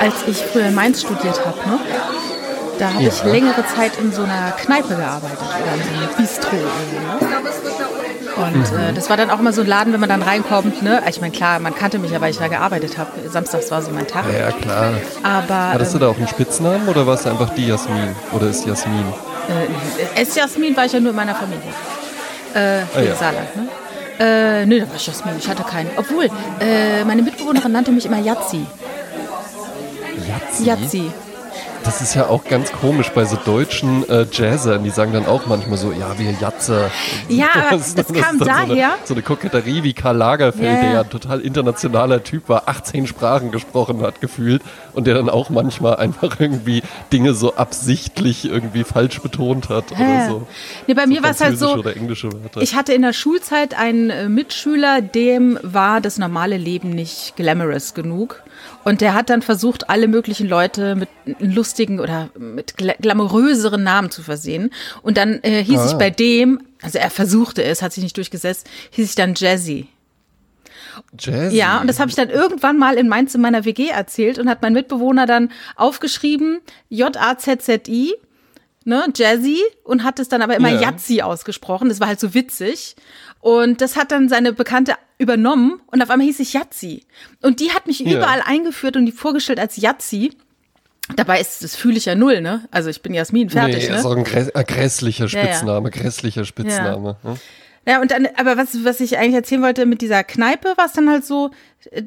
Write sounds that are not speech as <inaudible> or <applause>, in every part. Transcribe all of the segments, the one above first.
als ich früher in Mainz studiert habe, ne? Da habe Ja. ich längere Zeit in so einer Kneipe gearbeitet oder in so einem Bistro. irgendwie, Ne? Und äh, das war dann auch immer so ein Laden, wenn man dann reinkommt. Ne? Ich meine, klar, man kannte mich ja, weil ich da gearbeitet habe. Samstags war so mein Tag. Ja, klar. Aber Hattest du ähm, da auch einen Spitznamen oder warst du einfach die Jasmin? Oder ist Jasmin? äh, es Jasmin war ich ja nur in meiner Familie. Äh, hier ja. Saarland, ne? Äh, nö, da war ich Jasmin, ich hatte keinen. Obwohl, äh, meine Mitbewohnerin nannte mich immer Yazzi. Jazzi? Yazzi. Das ist ja auch ganz komisch bei so deutschen äh, Jazzern. Die sagen dann auch manchmal so, ja, wir Jatze. Ja, <laughs> aber ist- das kam daher- So eine, so eine Koketterie wie Karl Lagerfeld, ja. der ja ein total internationaler Typ war, 18 Sprachen gesprochen hat, gefühlt. Und der dann auch manchmal einfach irgendwie Dinge so absichtlich irgendwie falsch betont hat oder Ja. so. Nee, bei mir war es halt so, Oder englische Wörter. ich hatte in der Schulzeit einen äh, Mitschüler, dem war das normale Leben nicht glamorous genug. Und der hat dann versucht, alle möglichen Leute mit lustigen oder mit gla glamouröseren Namen zu versehen. Und dann äh, hieß ich Ah. bei dem, also er versuchte es, hat sich nicht durchgesetzt, hieß ich dann Jazzy. Jazzy. Ja, und das habe ich dann irgendwann mal in Mainz in meiner WG erzählt und hat mein Mitbewohner dann aufgeschrieben, J-A-Z-Z-I, ne, Jazzy, und hat es dann aber immer Ja. Yazzi ausgesprochen. Das war halt so witzig. Und das hat dann seine Bekannte übernommen und auf einmal hieß ich Yazzi. Und die hat mich Ja. überall eingeführt und die vorgestellt als Yazzi. Dabei ist, das fühle ich ja null, ne? Also ich bin Jasmin, fertig, nee, ne? ist auch ein äh, grässlicher Ja, ja. Spitzname, grässlicher Spitzname. Hm? Ja, und dann, aber was, was ich eigentlich erzählen wollte mit dieser Kneipe, war es dann halt so,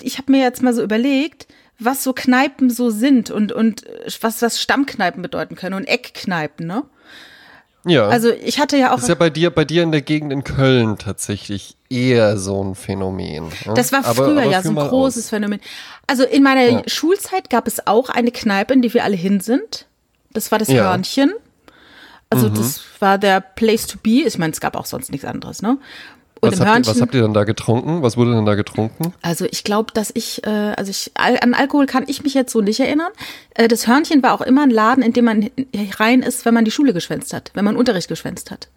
ich habe mir jetzt mal so überlegt, was so Kneipen so sind und, und was, was Stammkneipen bedeuten können und Eckkneipen, ne? Ja. Also ich hatte ja auch, Das ist ja bei dir, bei dir in der Gegend in Köln tatsächlich eher so ein Phänomen. ne? das war Aber- früher aber ja führ so ein großes aus. Phänomen. Also in meiner Ja. Schulzeit gab es auch eine Kneipe, in die wir alle hin sind. Das war das Ja. Mhm. Hörnchen. Also das war der Place to be. Ich meine, es gab auch sonst nichts anderes, ne? Was habt, ihr, was habt ihr denn da getrunken? Was wurde denn da getrunken? Also ich glaube, dass ich, äh, also ich, an Alkohol kann ich mich jetzt so nicht erinnern. Äh, das Hörnchen war auch immer ein Laden, in dem man rein ist, wenn man die Schule geschwänzt hat, wenn man Unterricht geschwänzt hat.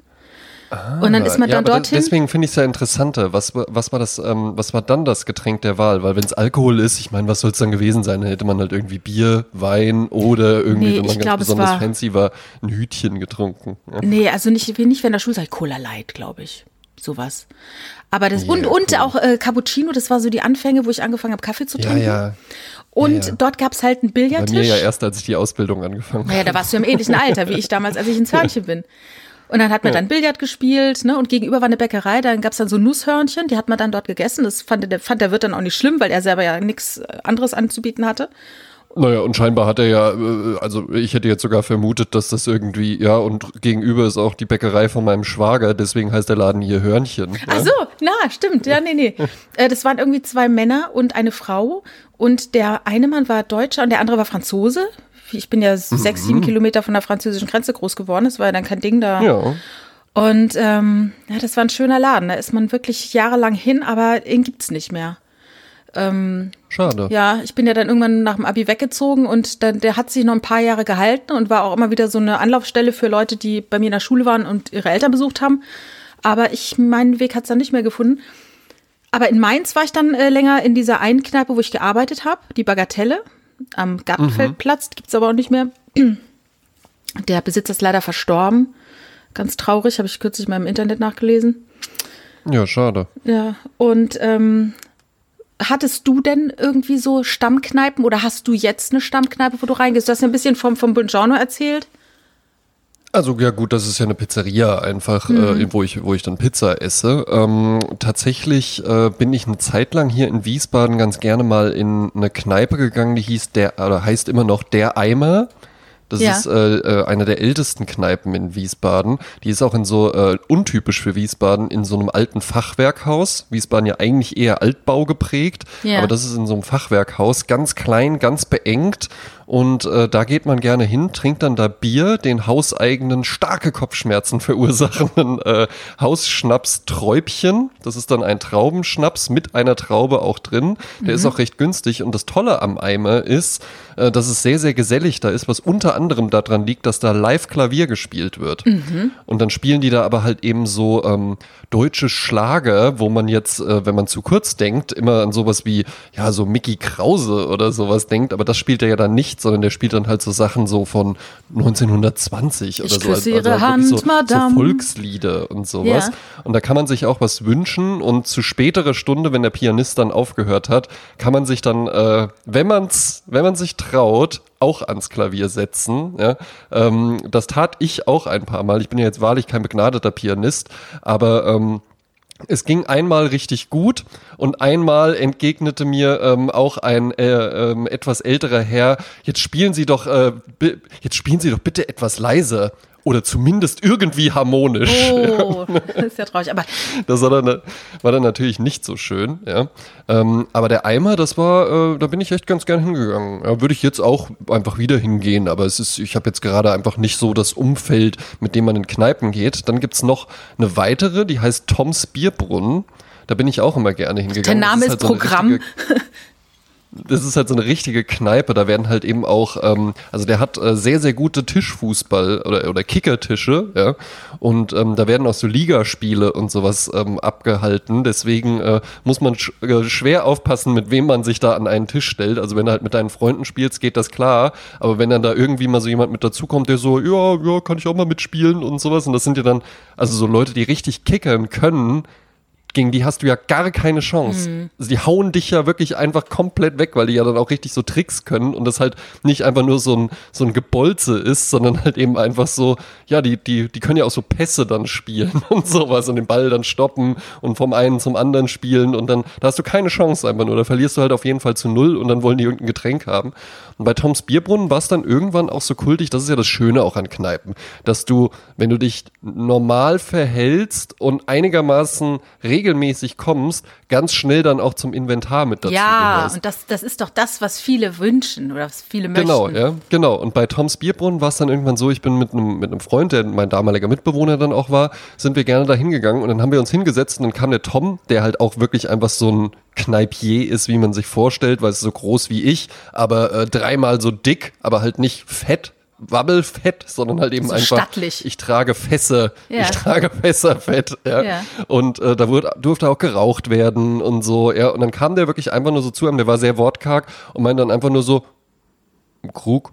Und dann ist man Ah, ja, dann dorthin. Deswegen finde ich es ja interessanter. Was, war- was war das, ähm, was war dann das Getränk der Wahl? Weil wenn es Alkohol ist, ich meine, was soll es dann gewesen sein? Dann hätte man halt irgendwie Bier, Wein oder irgendwie, Nee, wenn man ich ganz glaub, es besonders war- fancy war, ein Hütchen getrunken. Ja. Nee, also nicht, nicht während der Schulzeit, Cola Light, glaube ich. Sowas. Aber das, Ja, und, und cool. auch äh, Cappuccino, das war so die Anfänge, wo ich angefangen habe, Kaffee zu trinken. ja. Und ja, ja. dort gab es halt einen Bei Billardtisch. mir ja erst, als ich die Ausbildung angefangen Naja, da warst du im ähnlichen Alter wie ich damals, als ich ins Hörnchen bin. Und dann hat man dann Billard gespielt, ne? Und gegenüber war eine Bäckerei, dann gab's dann so Nusshörnchen, die hat man dann dort gegessen. Das fand der, fand der Wirt dann auch nicht schlimm, weil er selber ja nichts anderes anzubieten hatte. Naja, und scheinbar hat er ja, äh, also ich hätte jetzt sogar vermutet, dass das irgendwie, ja, und gegenüber ist auch die Bäckerei von meinem Schwager, deswegen heißt der Laden hier Hörnchen. Ach so, na, stimmt. Ja, nee, nee. <laughs> Äh, Das waren irgendwie zwei Männer und eine Frau. Und der eine Mann war Deutscher und der andere war Franzose. Ich bin ja sechs, sieben Kilometer von der französischen Grenze groß geworden. Das war ja dann kein Ding da. Ja. Und ähm, ja, das war ein schöner Laden. Da ist man wirklich jahrelang hin, aber ihn gibt's nicht mehr. Schade. Ja, ich bin ja dann irgendwann nach dem Abi weggezogen und dann, der hat sich noch ein paar Jahre gehalten und war auch immer wieder so eine Anlaufstelle für Leute, die bei mir in der Schule waren und ihre Eltern besucht haben. Aber ich, meinen Weg hat's dann nicht mehr gefunden. Aber in Mainz war ich dann äh, länger in dieser einen Kneipe, wo ich gearbeitet habe, die Bagatelle am Gartenfeldplatz, gibt's aber auch nicht mehr. <clears throat> Der Besitzer ist leider verstorben. Ganz traurig, habe ich kürzlich mal im Internet nachgelesen. Ja, schade. Ja, und ähm, hattest du denn irgendwie so Stammkneipen oder hast du jetzt eine Stammkneipe, wo du reingehst? Du hast ja ein bisschen vom, vom Buongiorno erzählt. Also ja gut, das ist ja eine Pizzeria einfach, Mhm. äh, wo ich wo ich dann Pizza esse. Ähm, tatsächlich äh, bin ich eine Zeit lang hier in Wiesbaden ganz gerne mal in eine Kneipe gegangen, die hieß der oder heißt immer noch der Eimer. Das Ja. ist äh, äh, eine der ältesten Kneipen in Wiesbaden. Die ist auch in so äh, untypisch für Wiesbaden in so einem alten Fachwerkhaus. Wiesbaden ja eigentlich eher Altbau geprägt, Ja. aber das ist in so einem Fachwerkhaus ganz klein, ganz beengt Und äh, da geht man gerne hin, trinkt dann da Bier, den hauseigenen starke Kopfschmerzen <laughs> verursachenden äh, Hausschnaps Träubchen. Das ist dann ein Traubenschnaps mit einer Traube auch drin. Der mhm. ist auch recht günstig. Und das Tolle am Eimer ist, äh, dass es sehr, sehr gesellig da ist, was unter anderem daran liegt, dass da live Klavier gespielt wird. Mhm. Und dann spielen die da aber halt eben so ähm, deutsche Schlager, wo man jetzt, äh, wenn man zu kurz denkt, immer an sowas wie, ja, so Mickey Krause oder sowas denkt. Aber das spielt er ja dann nicht nicht, sondern der spielt dann halt so Sachen so von 1920 oder ich so. Also, ihre also Hand, so, Madame. so Volkslieder und sowas. Ja. Und da kann man sich auch was wünschen und zu späterer Stunde, wenn der Pianist dann aufgehört hat, kann man sich dann, äh, wenn man's, wenn man sich traut, auch ans Klavier setzen. Ja? Ähm, das tat ich auch ein paar Mal. Ich bin ja jetzt wahrlich kein begnadeter Pianist, aber ähm, es ging einmal richtig gut und einmal entgegnete mir ähm, auch ein äh, ähm, etwas älterer Herr, jetzt spielen Sie doch, äh, jetzt spielen Sie doch bitte etwas leiser oder zumindest irgendwie harmonisch. Oh, <laughs> das ist ja traurig. Aber das war dann, war dann natürlich nicht so schön. Ja. Ähm, aber der Eimer, das war, äh, da bin ich echt ganz gern hingegangen. Ja, Würde ich jetzt auch einfach wieder hingehen. Aber es ist, ich habe jetzt gerade einfach nicht so das Umfeld, mit dem man in Kneipen geht. Dann gibt es noch eine weitere, die heißt Toms Bierbrunnen. Da bin ich auch immer gerne hingegangen. Der Name ist, halt so Programm. <laughs> das ist halt so eine richtige Kneipe. Da werden halt eben auch, ähm, also der hat äh, sehr, sehr gute Tischfußball oder, oder Kickertische, ja. Und ähm, da werden auch so Ligaspiele und sowas ähm, abgehalten. Deswegen äh, muss man sch äh, schwer aufpassen, mit wem man sich da an einen Tisch stellt. Also wenn du halt mit deinen Freunden spielst, geht das klar. Aber wenn dann da irgendwie mal so jemand mit dazukommt, der so, ja, ja, kann ich auch mal mitspielen und sowas. Und das sind ja dann, also so Leute, die richtig kickern können, gegen die hast du ja gar keine Chance. Mhm. Die hauen dich ja wirklich einfach komplett weg, weil die ja dann auch richtig so Tricks können und das halt nicht einfach nur so ein, so ein Gebolze ist, sondern <laughs> halt eben einfach so, ja, die, die, die können ja auch so Pässe dann spielen <laughs> und sowas und den Ball dann stoppen und vom einen zum anderen spielen und dann, da hast du keine Chance einfach nur. Da verlierst du halt auf jeden Fall zu null und dann wollen die irgendein Getränk haben. Und bei Toms Bierbrunnen war es dann irgendwann auch so kultig, das ist ja das Schöne auch an Kneipen, dass du, wenn du dich normal verhältst und einigermaßen regelmäßig kommst, ganz schnell dann auch zum Inventar mit dazu Ja, gehörst. und das, das ist doch das, was viele wünschen oder was viele möchten. Genau, ja, genau. Und bei Toms Bierbrunnen war es dann irgendwann so, ich bin mit einem, mit einem Freund, der mein damaliger Mitbewohner dann auch war, sind wir gerne da hingegangen und dann haben wir uns hingesetzt und dann kam der Tom, der halt auch wirklich einfach so ein Kneipier ist, wie man sich vorstellt, weil es so groß wie ich, aber äh, dreimal so dick, aber halt nicht fett, Wabbelfett, sondern halt eben so einfach. Stattlich. Ich trage Fässer. Ja. Ich trage Fässerfett. Ja. ja. Und äh, da wurde, durfte auch geraucht werden und so. Ja. Und dann kam der wirklich einfach nur so zu einem, der war sehr wortkarg und meinte dann einfach nur so, Krug,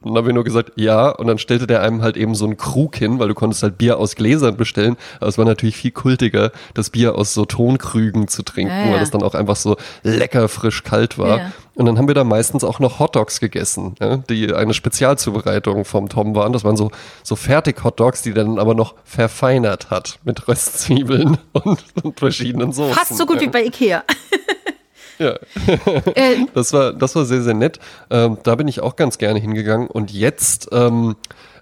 und dann habe ich nur gesagt, ja. Und dann stellte der einem halt eben so einen Krug hin, weil du konntest halt Bier aus Gläsern bestellen. Aber es war natürlich viel kultiger, das Bier aus so Tonkrügen zu trinken, ja, ja. weil das dann auch einfach so lecker frisch kalt war. Ja. Und dann haben wir da meistens auch noch Hotdogs gegessen, die eine Spezialzubereitung vom Tom waren. Das waren so, so Fertig-Hotdogs, die dann aber noch verfeinert hat mit Röstzwiebeln <laughs> und, und verschiedenen Soßen. Fast so gut wie bei Ikea. <laughs> Ja. Äh, <laughs> das, war, das war sehr, sehr nett. Ähm, da bin ich auch ganz gerne hingegangen. Und jetzt ähm,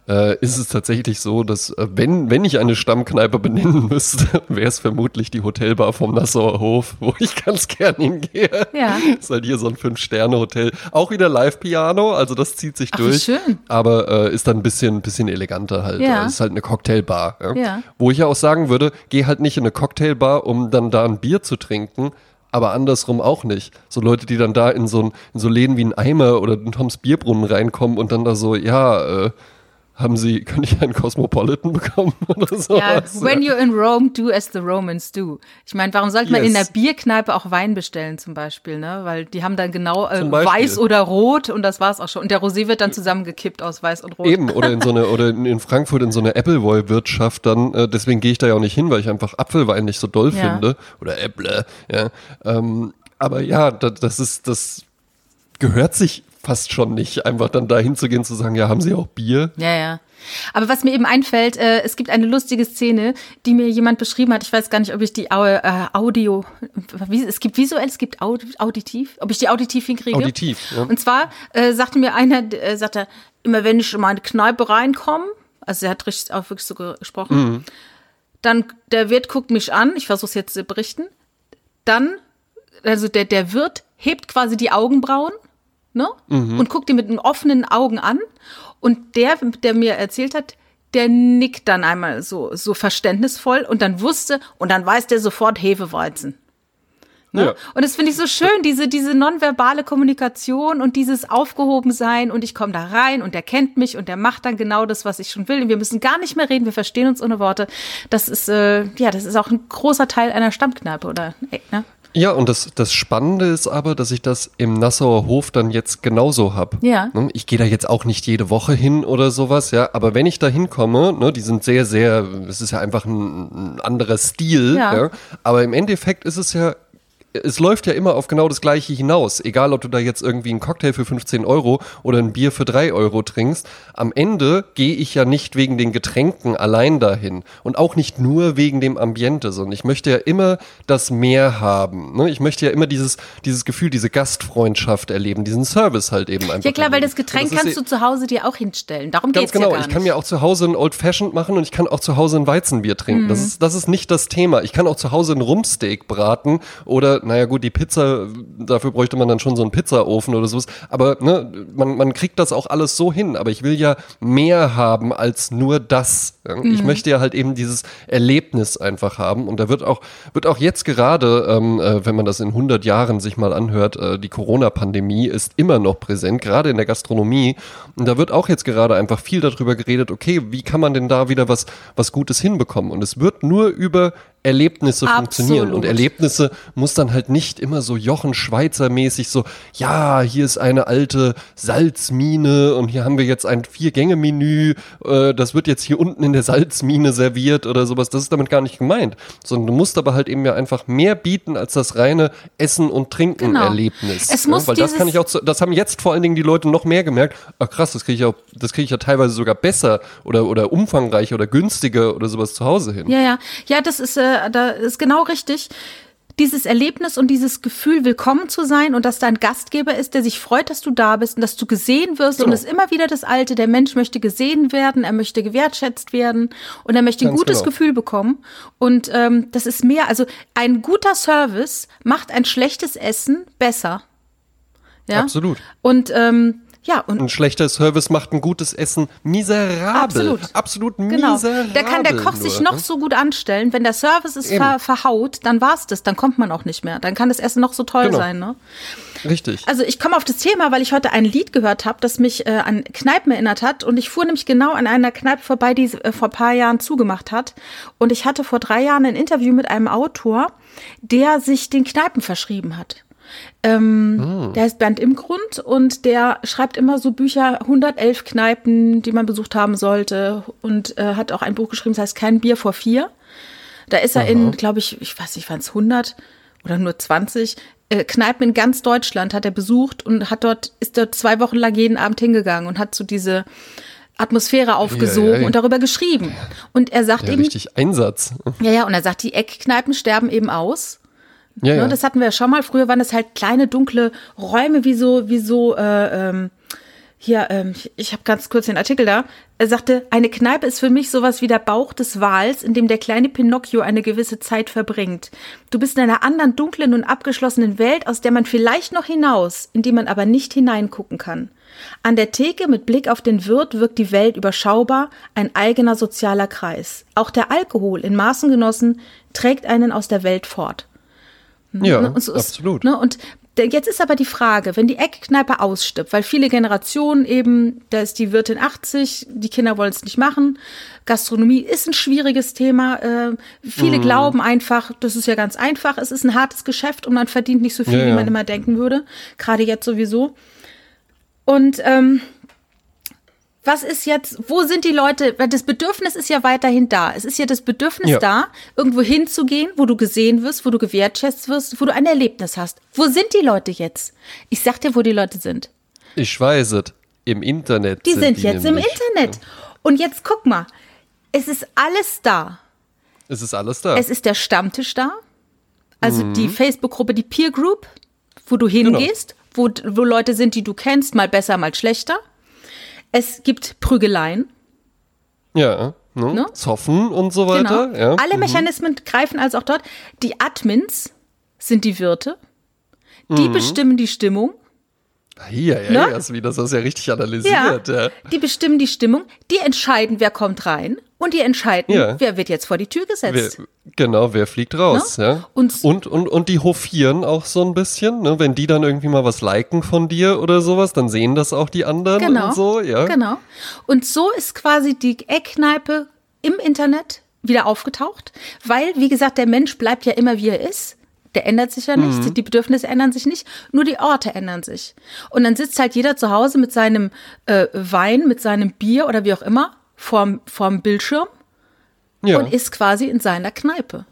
äh, ist es tatsächlich so, dass äh, wenn, wenn ich eine Stammkneipe benennen müsste, <laughs> wäre es vermutlich die Hotelbar vom Nassauer Hof, wo ich ganz gern hingehe. Ja. <laughs> Ist halt hier so ein Fünf-Sterne-Hotel. Auch wieder Live-Piano, also das zieht sich Ach, durch. Schön. Aber äh, ist dann ein bisschen, bisschen eleganter halt. Ja. Also ist halt eine Cocktailbar. Ja? ja. Wo ich ja auch sagen würde, geh halt nicht in eine Cocktailbar, um dann da ein Bier zu trinken, aber andersrum auch nicht. So Leute, die dann da in so, ein, in so Läden wie ein Eimer oder ein Toms Bierbrunnen reinkommen und dann da so, ja, äh, haben Sie, kann ich einen Cosmopolitan bekommen <laughs> oder so? Ja, when you're in Rome, do as the Romans do. Ich meine, warum sollte man yes. in der Bierkneipe auch Wein bestellen zum Beispiel, ne? Weil die haben dann genau äh, weiß oder rot und das war's auch schon. Und der Rosé wird dann zusammengekippt aus weiß und rot. Eben, oder in so eine, <laughs> oder in, Frankfurt in so eine Appleboy-Wirtschaft dann, äh, deswegen gehe ich da ja auch nicht hin, weil ich einfach Apfelwein nicht so doll ja. finde. Oder Äpple, ja. Ähm, aber ja, das, das ist, das gehört sich fast schon nicht, einfach dann da hinzugehen zu sagen, ja, haben Sie auch Bier? Ja, ja. Aber was mir eben einfällt, äh, es gibt eine lustige Szene, die mir jemand beschrieben hat. Ich weiß gar nicht, ob ich die äh, Audio, wie, es gibt visuell, es gibt Aud auditiv, ob ich die auditiv hinkriege. Auditiv, ja. Und zwar äh, sagte mir einer, äh, sagte, immer wenn ich in meine Kneipe reinkomme, also er hat richtig auch wirklich so gesprochen, mhm. dann der Wirt guckt mich an, ich versuche es jetzt zu berichten, dann, also der, der Wirt hebt quasi die Augenbrauen ne? Und guckt die mit offenen Augen an. Und der, der mir erzählt hat, der nickt dann einmal so, so verständnisvoll und dann wusste, und dann weiß der sofort Hefeweizen. Ne? Ja. Und das finde ich so schön, diese, diese nonverbale Kommunikation und dieses Aufgehobensein und ich komme da rein und der kennt mich und der macht dann genau das, was ich schon will. Und wir müssen gar nicht mehr reden, wir verstehen uns ohne Worte. Das ist, äh, ja, das ist auch ein großer Teil einer Stammkneipe oder, ey, ne? Ja, und das, das Spannende ist aber, dass ich das im Nassauer Hof dann jetzt genauso hab. Ja. Ne, Ich gehe da jetzt auch nicht jede Woche hin oder sowas, ja. Aber wenn ich da hinkomme, ne, die sind sehr, sehr, es ist ja einfach ein, ein anderer Stil, Ja. ja. Aber im Endeffekt ist es ja es läuft ja immer auf genau das Gleiche hinaus. Egal, ob du da jetzt irgendwie einen Cocktail für 15 Euro oder ein Bier für 3 Euro trinkst. Am Ende gehe ich ja nicht wegen den Getränken allein dahin. Und auch nicht nur wegen dem Ambiente, sondern ich möchte ja immer das Mehr haben. Ne? Ich möchte ja immer dieses, dieses Gefühl, diese Gastfreundschaft erleben, diesen Service halt eben einfach. Ja klar, weil erleben. das Getränk ist kannst du zu Hause dir auch hinstellen. Darum Ganz geht's genau, ja gar ich kann mir auch zu Hause ein Old Fashioned machen und ich kann auch zu Hause ein Weizenbier trinken. Mhm. Das, ist, das ist nicht das Thema. Ich kann auch zu Hause ein Rumpsteak braten oder, naja gut, die Pizza, dafür bräuchte man dann schon so einen Pizzaofen oder sowas. Aber ne, man, man kriegt das auch alles so hin. Aber ich will ja mehr haben als nur das. Ja? Ich Mhm. möchte ja halt eben dieses Erlebnis einfach haben. Und da wird auch, wird auch jetzt gerade, ähm, äh, wenn man das in 100 Jahren sich mal anhört, äh, die Corona-Pandemie ist immer noch präsent, gerade in der Gastronomie. Und da wird auch jetzt gerade einfach viel darüber geredet, okay, wie kann man denn da wieder was, was Gutes hinbekommen? Und es wird nur über Erlebnisse funktionieren. Und Absolut. Erlebnisse muss dann halt nicht immer so Jochen Schweizer mäßig so, ja, hier ist eine alte Salzmine und hier haben wir jetzt ein Vier-Gänge-Menü, äh, das wird jetzt hier unten in der Salzmine serviert oder sowas. Das ist damit gar nicht gemeint. Sondern du musst aber halt eben ja einfach mehr bieten als das reine Essen und Trinken Genau. Ja? muss Weil das kann ich auch, zu, das haben jetzt vor allen Dingen die Leute noch mehr gemerkt. Ach krass, das kriege ich auch, das kriege ich ja teilweise sogar besser oder, oder umfangreicher oder günstiger oder sowas zu Hause hin. Ja, ja. Ja, das ist, äh, da ist genau richtig. Dieses Erlebnis und dieses Gefühl, willkommen zu sein und dass da ein Gastgeber ist, der sich freut, dass du da bist und dass du gesehen wirst. Und Genau. es ist immer wieder das Alte, der Mensch möchte gesehen werden, er möchte gewertschätzt werden und er möchte ein Ganz gutes genau. Gefühl bekommen. Und ähm, das ist mehr, also ein guter Service macht ein schlechtes Essen besser. Ja? Absolut. Und ähm, ja, und Ein schlechter Service macht ein gutes Essen miserabel. Absolut. Absolut Genau. miserabel. Da kann der Koch sich nur, noch ne? so gut anstellen. Wenn der Service ist ver verhaut, dann war's das. Dann kommt man auch nicht mehr. Dann kann das Essen noch so toll Genau. sein. Ne? Richtig. Also ich komme auf das Thema, weil ich heute ein Lied gehört habe, das mich äh, an Kneipen erinnert hat. Und ich fuhr nämlich genau an einer Kneipe vorbei, die äh, vor paar Jahren zugemacht hat. Und ich hatte vor drei Jahren ein Interview mit einem Autor, der sich den Kneipen verschrieben hat. Ähm, Der heißt Bernd Imgrund und der schreibt immer so Bücher, 111 Kneipen, die man besucht haben sollte. Und äh, hat auch ein Buch geschrieben, das heißt Kein Bier vor vier. Da ist er in, glaube ich, ich weiß nicht, waren es 100 oder nur 20 äh, Kneipen in ganz Deutschland hat er besucht und hat dort, ist dort zwei Wochen lang jeden Abend hingegangen und hat so diese Atmosphäre aufgesogen ja, ja. und darüber geschrieben. Und er sagt Ja, eben, richtig Einsatz. ja, ja, und er sagt, die Eckkneipen sterben eben aus. Ja, Ne, ja. das hatten wir ja schon mal. Früher waren das halt kleine, dunkle Räume, wie so, wie so, äh, ähm, hier, ähm, ich, ich habe ganz kurz den Artikel da. Er sagte, eine Kneipe ist für mich sowas wie der Bauch des Wals, in dem der kleine Pinocchio eine gewisse Zeit verbringt. Du bist in einer anderen dunklen und abgeschlossenen Welt, aus der man vielleicht noch hinaus, in die man aber nicht hineingucken kann. An der Theke mit Blick auf den Wirt wirkt die Welt überschaubar, ein eigener sozialer Kreis. Auch der Alkohol, in Maßen genossen, trägt einen aus der Welt fort. Ja, Ne? So ist- absolut. Ne? Und jetzt ist aber die Frage, wenn die Eckkneipe ausstirbt, weil viele Generationen eben, da ist die Wirtin 80, die Kinder wollen es nicht machen. Gastronomie ist ein schwieriges Thema. Äh, viele glauben einfach, das ist ja ganz einfach, es ist ein hartes Geschäft und man verdient nicht so viel, Ja, wie ja. man immer denken würde. Gerade jetzt sowieso. Und ähm, was ist jetzt, wo sind die Leute, weil das Bedürfnis ist ja weiterhin da. Es ist ja das Bedürfnis Ja. da, irgendwo hinzugehen, wo du gesehen wirst, wo du gewertschätzt wirst, wo du ein Erlebnis hast. Wo sind die Leute jetzt? Ich sag dir, wo die Leute sind. Ich weiß es. Im Internet. Die sind, jetzt im nämlich. Internet. Und jetzt guck mal, es ist alles da. Es ist alles da. Es ist der Stammtisch da, also Mhm. die Facebook-Gruppe, die Peer Group, wo du Genau. hingehst, wo, wo Leute sind, die du kennst, mal besser, mal schlechter. Es gibt Prügeleien. ja. Ne? Ne? Zoffen und so weiter. Genau. Ja. Alle Mechanismen greifen also auch dort. Die Admins sind die Wirte. Die bestimmen die Stimmung. Ja, ja, Ne? ja, wie das ist ja richtig analysiert. Ja. Die bestimmen die Stimmung, die entscheiden, wer kommt rein und die entscheiden, Ja. wer wird jetzt vor die Tür Wer, gesetzt. genau, wer fliegt raus, Ne? ja. Und- und, und, und die hofieren auch so ein bisschen, ne? Wenn die dann irgendwie mal was liken von dir oder sowas, dann sehen das auch die anderen Genau. und so, ja. Genau. Und so ist quasi die Eckkneipe im Internet wieder aufgetaucht, weil, wie gesagt, der Mensch bleibt ja immer wie er ist. Der ändert sich ja nicht, die Bedürfnisse ändern sich nicht, nur die Orte ändern sich. Und dann sitzt halt jeder zu Hause mit seinem äh, Wein, mit seinem Bier oder wie auch immer vorm, vorm Bildschirm Ja. und ist quasi in seiner Kneipe.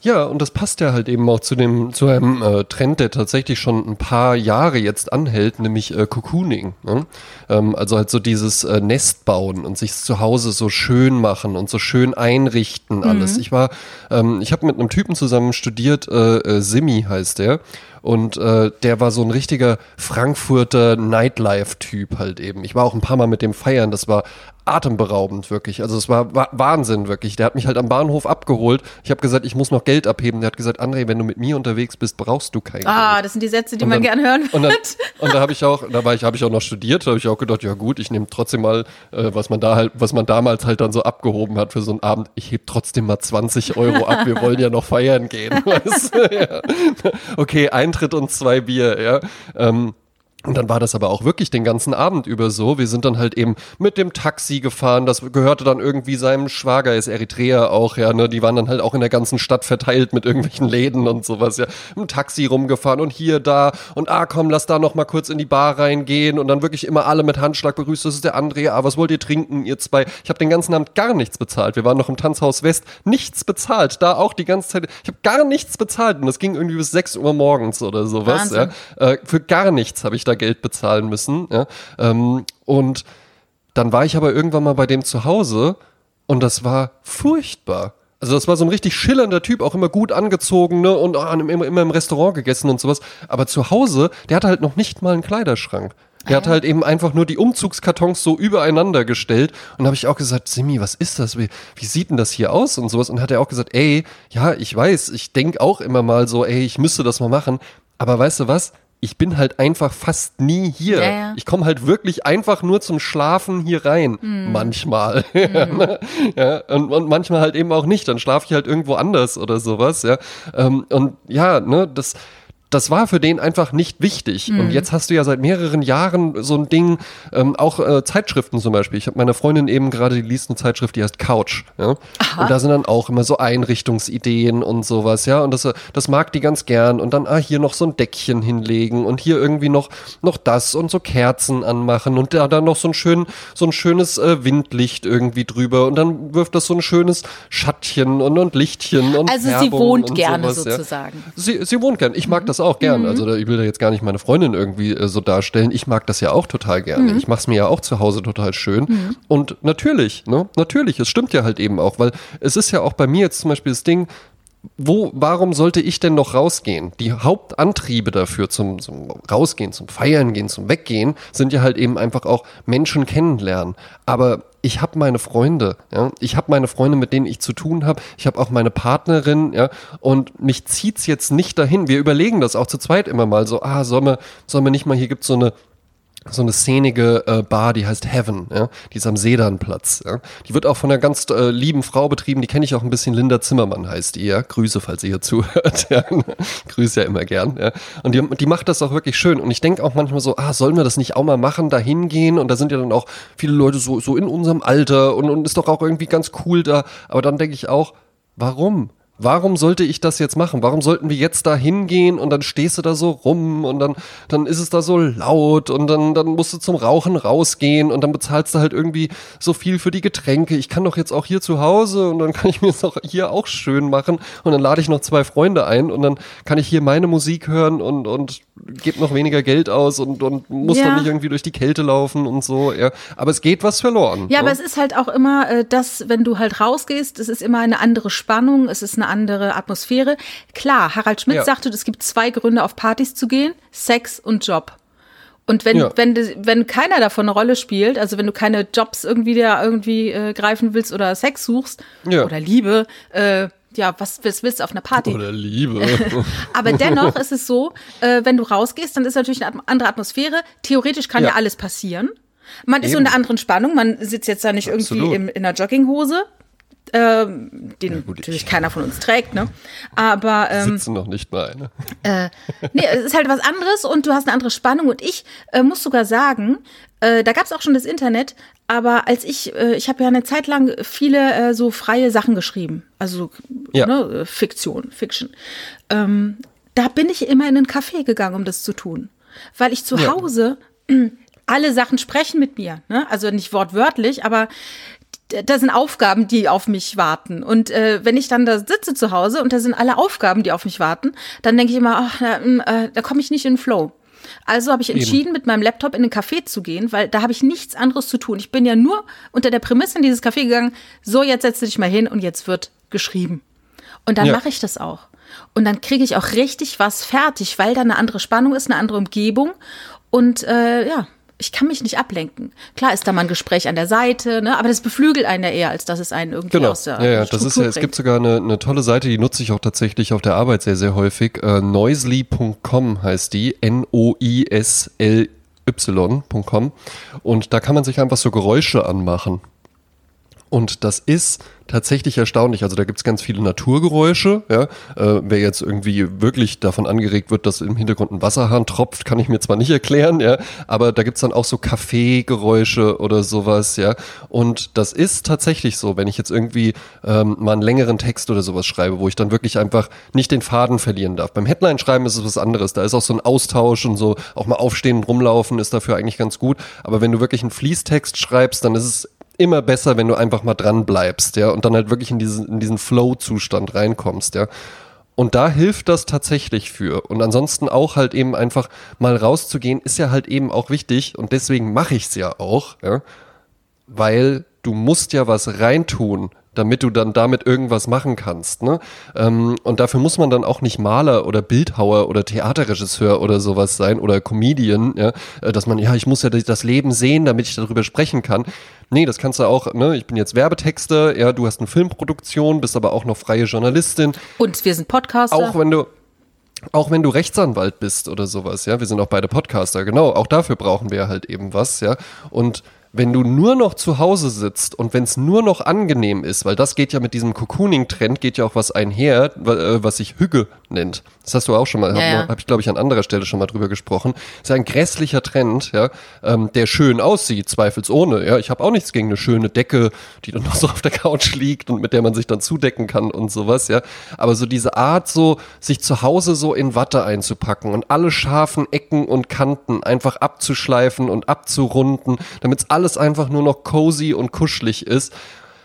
Ja, und das passt ja halt eben auch zu dem zu einem äh, Trend, der tatsächlich schon ein paar Jahre jetzt anhält, nämlich äh, Cocooning. Ne? Ähm, also halt so dieses äh, Nest bauen und sich zu Hause so schön machen und so schön einrichten alles. Ich war, ähm, ich habe mit einem Typen zusammen studiert, äh, äh, Simi heißt der. Und äh, der war so ein richtiger Frankfurter Nightlife-Typ halt eben. Ich war auch ein paar Mal mit dem feiern, das war atemberaubend wirklich. Also es war wa Wahnsinn wirklich. Der hat mich halt am Bahnhof abgeholt. Ich habe gesagt, ich muss noch Geld abheben. Der hat gesagt, André, wenn du mit mir unterwegs bist, brauchst du kein Ah, Geld. das sind die Sätze, die Und man dann- gern hören Und, dann, wird. und da habe ich auch, da war ich, habe ich auch noch studiert, da habe ich auch gedacht, ja gut, ich nehme trotzdem mal, äh, was man da halt, was man damals halt dann so abgehoben hat für so einen Abend, ich heb trotzdem mal 20 Euro ab, wir wollen ja noch feiern gehen. <laughs> Weißt <laughs> ja. Okay, Eintritt und zwei Bier, ja. Ähm, und dann war das aber auch wirklich den ganzen Abend über so. Wir sind dann halt eben mit dem Taxi gefahren. Das gehörte dann irgendwie seinem Schwager, ist Eritreer auch, ja, ne? Die waren dann halt auch in der ganzen Stadt verteilt mit irgendwelchen Läden und sowas, ja. Im Taxi rumgefahren und hier, da und ah, komm, lass da noch mal kurz in die Bar reingehen und dann wirklich immer alle mit Handschlag begrüßt. Das ist der André. Ah, was wollt ihr trinken, ihr zwei? Ich habe den ganzen Abend gar nichts bezahlt. Wir waren noch im Tanzhaus West. Nichts bezahlt. Da auch die ganze Zeit. Ich habe gar nichts bezahlt und das ging irgendwie bis 6 Uhr morgens oder sowas, ja. Wahnsinn. Äh, für gar nichts habe ich da Geld bezahlen müssen. Ja? Ähm, und dann war ich aber irgendwann mal bei dem zu Hause und das war furchtbar. Also das war so ein richtig schillernder Typ, auch immer gut angezogen ne? und ah, immer, immer im Restaurant gegessen und sowas. Aber zu Hause, der hatte halt noch nicht mal einen Kleiderschrank. Der hat halt eben einfach nur die Umzugskartons so übereinander gestellt und habe ich auch gesagt, Simi, was ist das? Wie, wie sieht denn das hier aus und sowas? Und hat er auch gesagt, ey, ja, ich weiß, ich denk auch immer mal so, ey, ich müsste das mal machen. Aber weißt du was? Ich bin halt einfach fast nie hier. Ja, ja. Ich komme halt wirklich einfach nur zum Schlafen hier rein. Hm. Manchmal. Ne? <laughs> ja, und, und manchmal halt eben auch nicht. Dann schlafe ich halt irgendwo anders oder sowas, ja. Ähm, und ja, ne, das. Das war für den einfach nicht wichtig. Mhm. Und jetzt hast du ja seit mehreren Jahren so ein Ding, ähm, auch äh, Zeitschriften zum Beispiel. Ich habe meiner Freundin eben gerade, die liest eine Zeitschrift, die heißt Couch. Ja? Und da sind dann auch immer so Einrichtungsideen und sowas, ja. Und das, äh, das mag die ganz gern. Und dann, ah, hier noch so ein Deckchen hinlegen und hier irgendwie noch, noch das und so Kerzen anmachen und da dann noch so ein schön, so ein schönes äh, Windlicht irgendwie drüber. Und dann wirft das so ein schönes Schattchen und, und Lichtchen und Also sie Färbung wohnt und gerne sowas, ja. sozusagen. Sie, sie wohnt gern. Ich mag das auch gern. Also da- ich will da jetzt gar nicht meine Freundin irgendwie äh, so darstellen. Ich mag das ja auch total gerne. Ich mache es mir ja auch zu Hause total schön. Und natürlich, ne, natürlich, es stimmt ja halt eben auch, weil es ist ja auch bei mir jetzt zum Beispiel das Ding, wo, warum sollte ich denn noch rausgehen? Die Hauptantriebe dafür zum, zum Rausgehen, zum Feiern gehen, zum Weggehen, sind ja halt eben einfach auch Menschen kennenlernen. Aber ich habe meine Freunde, ja, ich habe meine Freunde, mit denen ich zu tun habe. Ich habe auch meine Partnerin, ja, und mich zieht's jetzt nicht dahin. Wir überlegen das auch zu zweit immer mal so, ah, sollen wir, sollen wir nicht mal, hier gibt's so eine so eine szenige äh, Bar, die heißt Heaven, ja? die ist am Sedanplatz. Ja? Die wird auch von einer ganz äh, lieben Frau betrieben, die kenne ich auch ein bisschen, Linda Zimmermann heißt die, ja. Grüße, falls ihr hier zuhört. <laughs> Ja? Grüße ja immer gern. Ja? Und die, die macht das auch wirklich schön. Und ich denke auch manchmal so, ah, sollen wir das nicht auch mal machen, da hingehen? Und da sind ja dann auch viele Leute so, so in unserem Alter und, und ist doch auch irgendwie ganz cool da. Aber dann denke ich auch, warum? Warum sollte ich das jetzt machen? Warum sollten wir jetzt da hingehen und dann stehst du da so rum und dann, dann ist es da so laut und dann, dann musst du zum Rauchen rausgehen und dann bezahlst du halt irgendwie so viel für die Getränke. Ich kann doch jetzt auch hier zu Hause und dann kann ich mir es auch hier auch schön machen und dann lade ich noch zwei Freunde ein und dann kann ich hier meine Musik hören und, und gebe noch weniger Geld aus und, und muss Ja. dann nicht irgendwie durch die Kälte laufen und so. Ja. Aber es geht was verloren. Ja, ne? aber es ist halt auch immer äh, das, wenn du halt rausgehst, es ist immer eine andere Spannung, es ist eine andere Atmosphäre. Klar, Harald Schmidt Ja. sagte, es gibt zwei Gründe, auf Partys zu gehen, Sex und Job. Und wenn, Ja. wenn, wenn keiner davon eine Rolle spielt, also wenn du keine Jobs irgendwie da irgendwie äh, greifen willst oder Sex suchst Ja. oder Liebe, äh, ja, was, was willst du auf einer Party? Oder Liebe. <laughs> Aber dennoch ist es so, äh, wenn du rausgehst, dann ist natürlich eine andere Atmosphäre. Theoretisch kann ja, Ja. alles passieren. Man ist so in Eben. einer anderen Spannung. Man sitzt jetzt da nicht irgendwie Absolut. im, in einer Jogginghose, ähm, den gut, natürlich ich- keiner von uns trägt, ne? Aber ähm, Sitzen noch nicht mal eine. nee, es ist halt was anderes und du hast eine andere Spannung. Und ich äh, muss sogar sagen, äh, da gab es auch schon das Internet, aber als ich, äh, ich habe ja eine Zeit lang viele äh, so freie Sachen geschrieben, also Ja. ne, äh, Fiktion, Fiction. Ähm, da bin ich immer in einen Café gegangen, um das zu tun, weil ich zu Ja. Hause alle Sachen sprechen mit mir, ne? also nicht wortwörtlich, aber da sind Aufgaben, die auf mich warten. Und äh, wenn ich dann da sitze zu Hause und da sind alle Aufgaben, die auf mich warten, dann denke ich immer, ach, da, mm, äh, da komme ich nicht in den Flow. Also habe ich entschieden, mit meinem Laptop in den Café zu gehen, weil da habe ich nichts anderes zu tun. Ich bin ja nur unter der Prämisse in dieses Café gegangen, so jetzt setze dich mal hin und jetzt wird geschrieben. Und dann Ja. mache ich das auch. Und dann kriege ich auch richtig was fertig, weil da eine andere Spannung ist, eine andere Umgebung. Und äh, ja, ich kann mich nicht ablenken. Klar ist da mal ein Gespräch an der Seite, ne? aber das beflügelt einen ja eher, als dass es einen irgendwie Genau. aus der Ja, ja, das ist ja, es gibt sogar eine, eine tolle Seite, die nutze ich auch tatsächlich auf der Arbeit sehr, sehr häufig. Äh, noisely.com heißt die. N-O-I-S-L-Y.com. Und da kann man sich einfach so Geräusche anmachen. Und das ist tatsächlich erstaunlich. Also da gibt's ganz viele Naturgeräusche. Ja? Äh, wer jetzt irgendwie wirklich davon angeregt wird, dass im Hintergrund ein Wasserhahn tropft, kann ich mir zwar nicht erklären, ja, aber da gibt's dann auch so Kaffeegeräusche oder sowas, ja. Und das ist tatsächlich so, wenn ich jetzt irgendwie ähm, mal einen längeren Text oder sowas schreibe, wo ich dann wirklich einfach nicht den Faden verlieren darf. Beim Headline-Schreiben ist es was anderes. Da ist auch so ein Austausch und so, auch mal aufstehen und rumlaufen ist dafür eigentlich ganz gut. Aber wenn du wirklich einen Fließtext schreibst, dann ist es immer besser, wenn du einfach mal dran bleibst, ja, und dann halt wirklich in diesen, in diesen Flow-Zustand reinkommst, ja. Und da hilft das tatsächlich für. Und ansonsten auch halt eben einfach mal rauszugehen, ist ja halt eben auch wichtig. Und deswegen mache ich es ja auch, ja. Weil du musst ja was reintun, damit du dann damit irgendwas machen kannst. Ne? Ähm, und dafür muss man dann auch nicht Maler oder Bildhauer oder Theaterregisseur oder sowas sein oder Comedian, ja? äh, dass man, ja, ich muss ja das Leben sehen, damit ich darüber sprechen kann. Nee, das kannst du auch, ne? Ich bin jetzt Werbetexter, ja, du hast eine Filmproduktion, bist aber auch noch freie Journalistin. Und wir sind Podcaster. Auch wenn du, auch wenn du Rechtsanwalt bist oder sowas, ja, wir sind auch beide Podcaster, genau, auch dafür brauchen wir halt eben was, ja. Und wenn du nur noch zu Hause sitzt und wenn es nur noch angenehm ist, weil das geht ja mit diesem Cocooning-Trend, geht ja auch was einher, äh, was sich Hüge nennt. Das hast du auch schon mal, Ja, ja. habe hab ich glaube ich an anderer Stelle schon mal drüber gesprochen. Das ist ein grässlicher Trend, ja, ähm, der schön aussieht, zweifelsohne. Ja, ich habe auch nichts gegen eine schöne Decke, die dann <laughs> noch so auf der Couch liegt und mit der man sich dann zudecken kann und sowas, ja. Aber so diese Art, so sich zu Hause so in Watte einzupacken und alle scharfen Ecken und Kanten einfach abzuschleifen und abzurunden, damit es alles einfach nur noch cozy und kuschelig ist,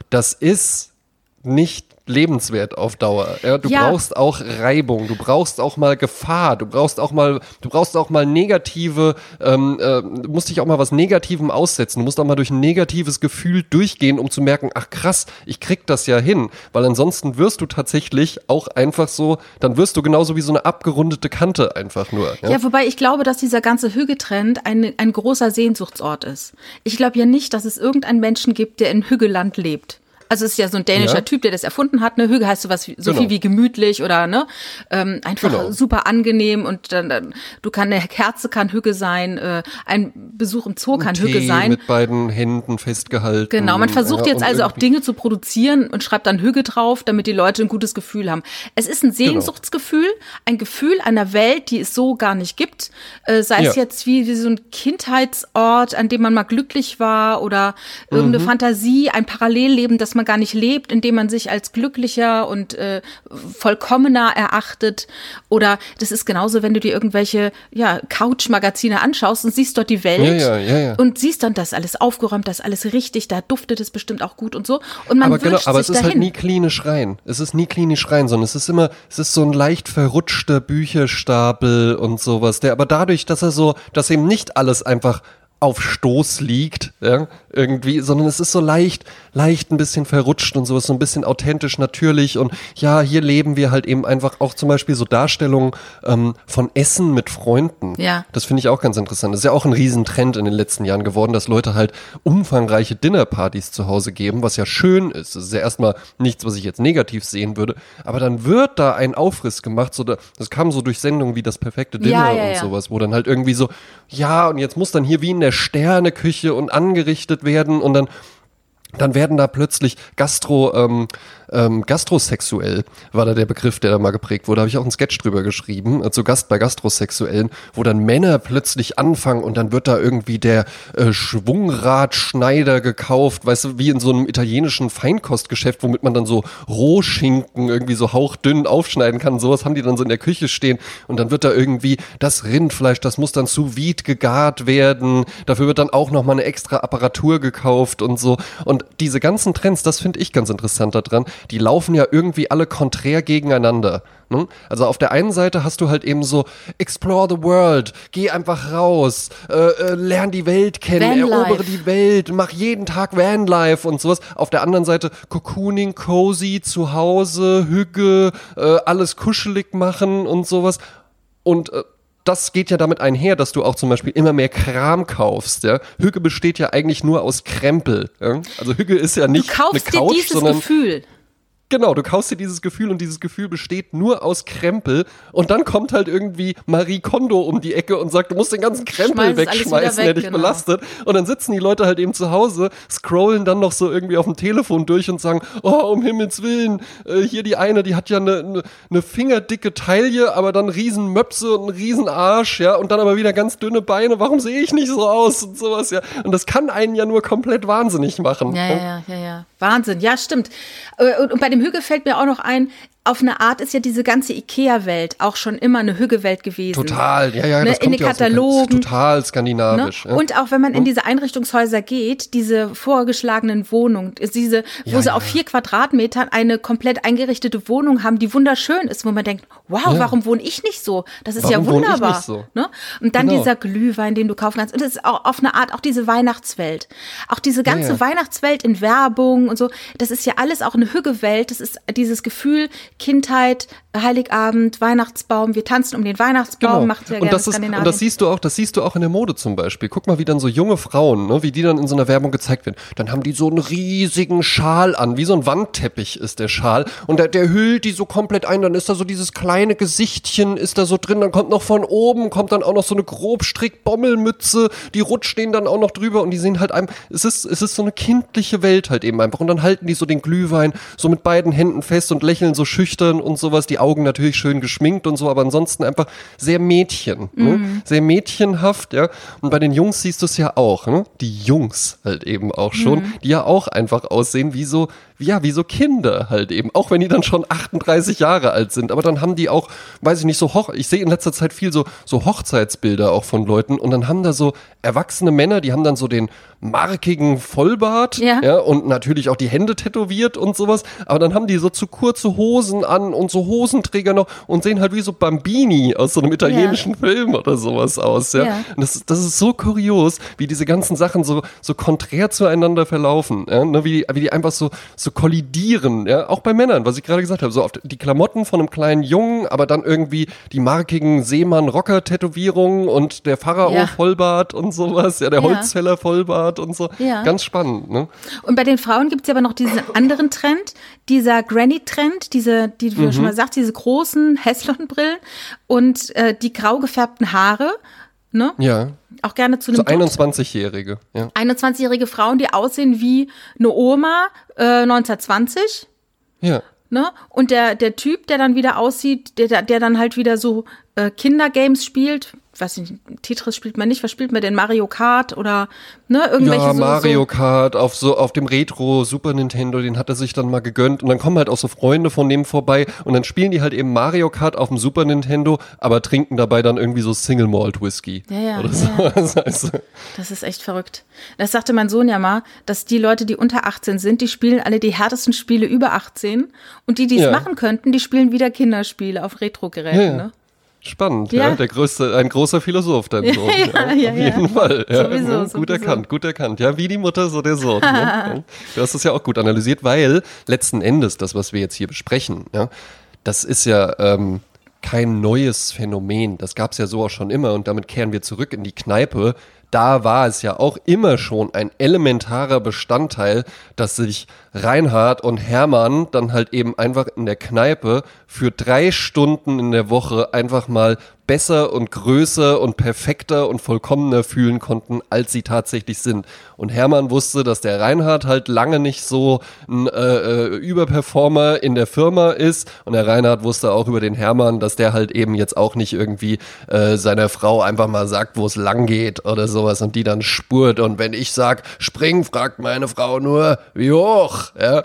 das ist nicht lebenswert auf Dauer. Ja, du Ja. brauchst auch Reibung, du brauchst auch mal Gefahr, du brauchst auch mal, du brauchst auch mal negative, ähm, äh, du musst dich auch mal was Negativem aussetzen, du musst auch mal durch ein negatives Gefühl durchgehen, um zu merken, ach krass, ich krieg das ja hin, weil ansonsten wirst du tatsächlich auch einfach so, dann wirst du genauso wie so eine abgerundete Kante einfach nur. Ja? Ja, wobei ich glaube, dass dieser ganze Hüggetrend ein, ein großer Sehnsuchtsort ist. Ich glaube ja nicht, dass es irgendeinen Menschen gibt, der in Hügelland lebt. Also es ist ja so ein dänischer Ja. Typ, der das erfunden hat. Ne? Hüge heißt sowas wie, so Genau. viel wie gemütlich oder ne ähm, einfach Genau. super angenehm und dann, dann du kann eine Kerze kann Hüge sein, äh, ein Besuch im Zoo kann Hüge Tee sein. mit beiden Händen festgehalten. Genau, man versucht ja, jetzt also auch Dinge zu produzieren und schreibt dann Hüge drauf, damit die Leute ein gutes Gefühl haben. Es ist ein Genau. Sehnsuchtsgefühl, ein Gefühl einer Welt, die es so gar nicht gibt. Äh, sei es Ja. jetzt wie, wie so ein Kindheitsort, an dem man mal glücklich war oder irgendeine Mhm. Fantasie, ein Parallelleben, das man gar nicht lebt, in dem man sich als glücklicher und äh, vollkommener erachtet. Oder das ist genauso, wenn du dir irgendwelche ja, Couch-Magazine anschaust und siehst dort die Welt Ja, ja, und siehst dann, das alles aufgeräumt, das ist alles richtig, da duftet es bestimmt auch gut und so. Und man aber genau, aber es ist dahin. halt nie klinisch rein. Es ist nie klinisch rein, sondern es ist immer, es ist so ein leicht verrutschter Bücherstapel und sowas, der aber dadurch, dass er so, dass eben nicht alles einfach auf Stoß liegt, ja, irgendwie, sondern es ist so leicht, leicht ein bisschen verrutscht und sowas, so ein bisschen authentisch, natürlich und ja, hier leben wir halt eben einfach auch zum Beispiel so Darstellungen ähm, von Essen mit Freunden. Ja. Das finde ich auch ganz interessant. Das ist ja auch ein Riesentrend in den letzten Jahren geworden, dass Leute halt umfangreiche Dinnerpartys zu Hause geben, was ja schön ist. Das ist ja erstmal nichts, was ich jetzt negativ sehen würde, aber dann wird da ein Aufriss gemacht, so da, das kam so durch Sendungen wie das perfekte Dinner Ja, ja, und sowas, wo dann halt irgendwie so, ja, und jetzt muss dann hier wie in der Sterneküche und angerichtet werden und dann dann werden da plötzlich Gastro, ähm, ähm, gastrosexuell war da der Begriff, der da mal geprägt wurde. Habe ich auch einen Sketch drüber geschrieben, äh, zu Gast bei Gastrosexuellen, wo dann Männer plötzlich anfangen und dann wird da irgendwie der äh, Schwungradschneider gekauft, weißt du, wie in so einem italienischen Feinkostgeschäft, womit man dann so Rohschinken irgendwie so hauchdünn aufschneiden kann. Sowas haben die dann so in der Küche stehen und dann wird da irgendwie das Rindfleisch, das muss dann sous vide gegart werden. Dafür wird dann auch nochmal eine extra Apparatur gekauft und so. Und diese ganzen Trends, das finde ich ganz interessant daran, die laufen ja irgendwie alle konträr gegeneinander. Ne? Also auf der einen Seite hast du halt eben so Explore the world, geh einfach raus, äh, äh, lern die Welt kennen, Vanlife. erobere die Welt, mach jeden Tag Vanlife und sowas. Auf der anderen Seite Cocooning, cozy, zu Hause, Hügge, äh, alles kuschelig machen und sowas. Und äh, das geht ja damit einher, dass du auch zum Beispiel immer mehr Kram kaufst. Ja? Hügge besteht ja eigentlich nur aus Krempel. Ja? Also Hügge ist ja Du nicht kaufst eine Couch, dir dieses sondern Gefühl. Genau, du kaufst dir dieses Gefühl und dieses Gefühl besteht nur aus Krempel und dann kommt halt irgendwie Marie Kondo um die Ecke und sagt, du musst den ganzen Krempel wegschmeißen, der weg, dich genau. belastet. Und dann sitzen die Leute halt eben zu Hause, scrollen dann noch so irgendwie auf dem Telefon durch und sagen, oh, um Himmels Willen, äh, hier die eine, die hat ja eine, eine, eine fingerdicke Taille, aber dann riesen Möpse und einen riesen Arsch, ja, und dann aber wieder ganz dünne Beine, warum sehe ich nicht so aus und sowas, ja. Und das kann einen ja nur komplett wahnsinnig machen. Ja, ja, ja, ja, ja. Wahnsinn, ja, stimmt. Äh, Und, bei dem Hügge fällt mir auch noch ein, auf eine Art ist ja diese ganze Ikea-Welt auch schon immer eine Hügge-Welt gewesen. Total, ja, ja, Ne, das in kommt den ja Katalogen. total Ne? skandinavisch. Ja. Und auch wenn man in diese Einrichtungshäuser geht, diese vorgeschlagenen Wohnungen, diese, wo Ja, sie ja. auf vier Quadratmetern eine komplett eingerichtete Wohnung haben, die wunderschön ist, wo man denkt, wow, warum wohne ich nicht so? Das ist Warum ja wohne ich wunderbar. nicht so? Ne? Und dann Genau. dieser Glühwein, den du kaufen kannst. Und das ist auch auf eine Art auch diese Weihnachtswelt. Auch diese ganze. Weihnachtswelt in Werbung und so. Das ist ja alles auch eine Hüggewelt. Das ist dieses Gefühl, Kindheit, Heiligabend, Weihnachtsbaum, wir tanzen um den Weihnachtsbaum, macht ja und das ist, und das siehst du auch, das siehst du auch in der Mode zum Beispiel. Guck mal, wie dann so junge Frauen, ne, wie die dann in so einer Werbung gezeigt werden. Dann haben die so einen riesigen Schal an, wie so ein Wandteppich ist der Schal. Und der, der hüllt die so komplett ein. Dann ist da so dieses kleine Gesichtchen, ist da so drin. Dann kommt noch von oben, kommt dann auch noch so eine Grobstrick-Bommelmütze. Die rutscht denen dann auch noch drüber und die sehen halt einem, es ist, es ist so eine kindliche Welt halt eben einfach. Und dann halten die so den Glühwein so mit beiden Händen fest und lächeln so schüchtern und sowas. Die Augen natürlich schön geschminkt und so, aber ansonsten einfach sehr Mädchen, ne? sehr mädchenhaft, ja. Und bei den Jungs siehst du es ja auch, ne? Die Jungs halt eben auch schon, die ja auch einfach aussehen wie so, ja, wie so Kinder halt eben, auch wenn die dann schon 38 Jahre alt sind, aber dann haben die auch, weiß ich nicht, so hoch, ich sehe in letzter Zeit viel so, so Hochzeitsbilder auch von Leuten und dann haben da so erwachsene Männer, die haben dann so den markigen Vollbart, Ja. ja, und natürlich auch die Hände tätowiert und sowas, aber dann haben die so zu kurze Hosen an und so Hosenträger noch und sehen halt wie so Bambini aus so einem italienischen Film oder sowas aus, ja. Ja. Und das, ist- das ist so kurios, wie diese ganzen Sachen so, so konträr zueinander verlaufen, ja, ne? wie, die, wie die einfach so, so kollidieren, ja, auch bei Männern, was ich gerade gesagt habe, so auf die Klamotten von einem kleinen Jungen, aber dann irgendwie die markigen Seemann-Rocker-Tätowierungen und der Ja. Pharao-Vollbart und sowas, ja, der Ja. Holzfäller-Vollbart und so. Ja. Ganz spannend, ne? Und bei den Frauen gibt es aber noch diesen anderen Trend, dieser Granny-Trend, diese, die du Mhm. schon mal sagst, diese großen Häslon-Brillen und äh, die grau gefärbten Haare. Ne? Ja, Auch gerne zu so einem Dutt. 21-Jährige, ja. 21-jährige Frauen, die aussehen wie eine Oma äh, 1920. Ja. Ne? Und der, der Typ, der dann wieder aussieht, der, der dann halt wieder so äh, Kindergames spielt, weiß ich nicht, Tetris spielt man nicht, was spielt man denn? Mario Kart oder ne, irgendwelche Ja, so, Mario so Kart auf so auf dem Retro Super Nintendo, den hat er sich dann mal gegönnt und dann kommen halt auch so Freunde von dem vorbei und dann spielen die halt eben Mario Kart auf dem Super Nintendo, aber trinken dabei dann irgendwie so Single Malt Whisky Ja, ja, oder ja, so. Also, <laughs> Das ist echt verrückt. Das sagte mein Sohn ja mal, dass die Leute, die unter 18 sind, die spielen alle die härtesten Spiele über 18 und die, die es Ja. machen könnten, die spielen wieder Kinderspiele auf Retro-Geräten. Ja, ja. Ne? Spannend, ja. ja. Der größte, ein großer Philosoph, dein <laughs> Sohn. ja, ja, auf jeden Fall. Ja. Sowieso, gut sowieso. erkannt, gut erkannt. Ja, wie die Mutter, so der Sohn. ne? <laughs> Du hast es ja auch gut analysiert, weil letzten Endes das, was wir jetzt hier besprechen, ja, das ist ja ähm, kein neues Phänomen. Das gab es ja so auch schon immer und damit kehren wir zurück in die Kneipe. Da war es ja auch immer schon ein elementarer Bestandteil, dass sich Reinhard und Hermann dann halt eben einfach in der Kneipe für drei Stunden in der Woche einfach mal besser und größer und perfekter und vollkommener fühlen konnten, als sie tatsächlich sind. Und Hermann wusste, dass der Reinhard halt lange nicht so ein äh, äh, Überperformer in der Firma ist. Und der Reinhard wusste auch über den Hermann, dass der halt eben jetzt auch nicht irgendwie äh, seiner Frau einfach mal sagt, wo es lang geht oder sowas und die dann spurt. Und wenn ich sag, spring, fragt meine Frau nur, wie hoch, ja.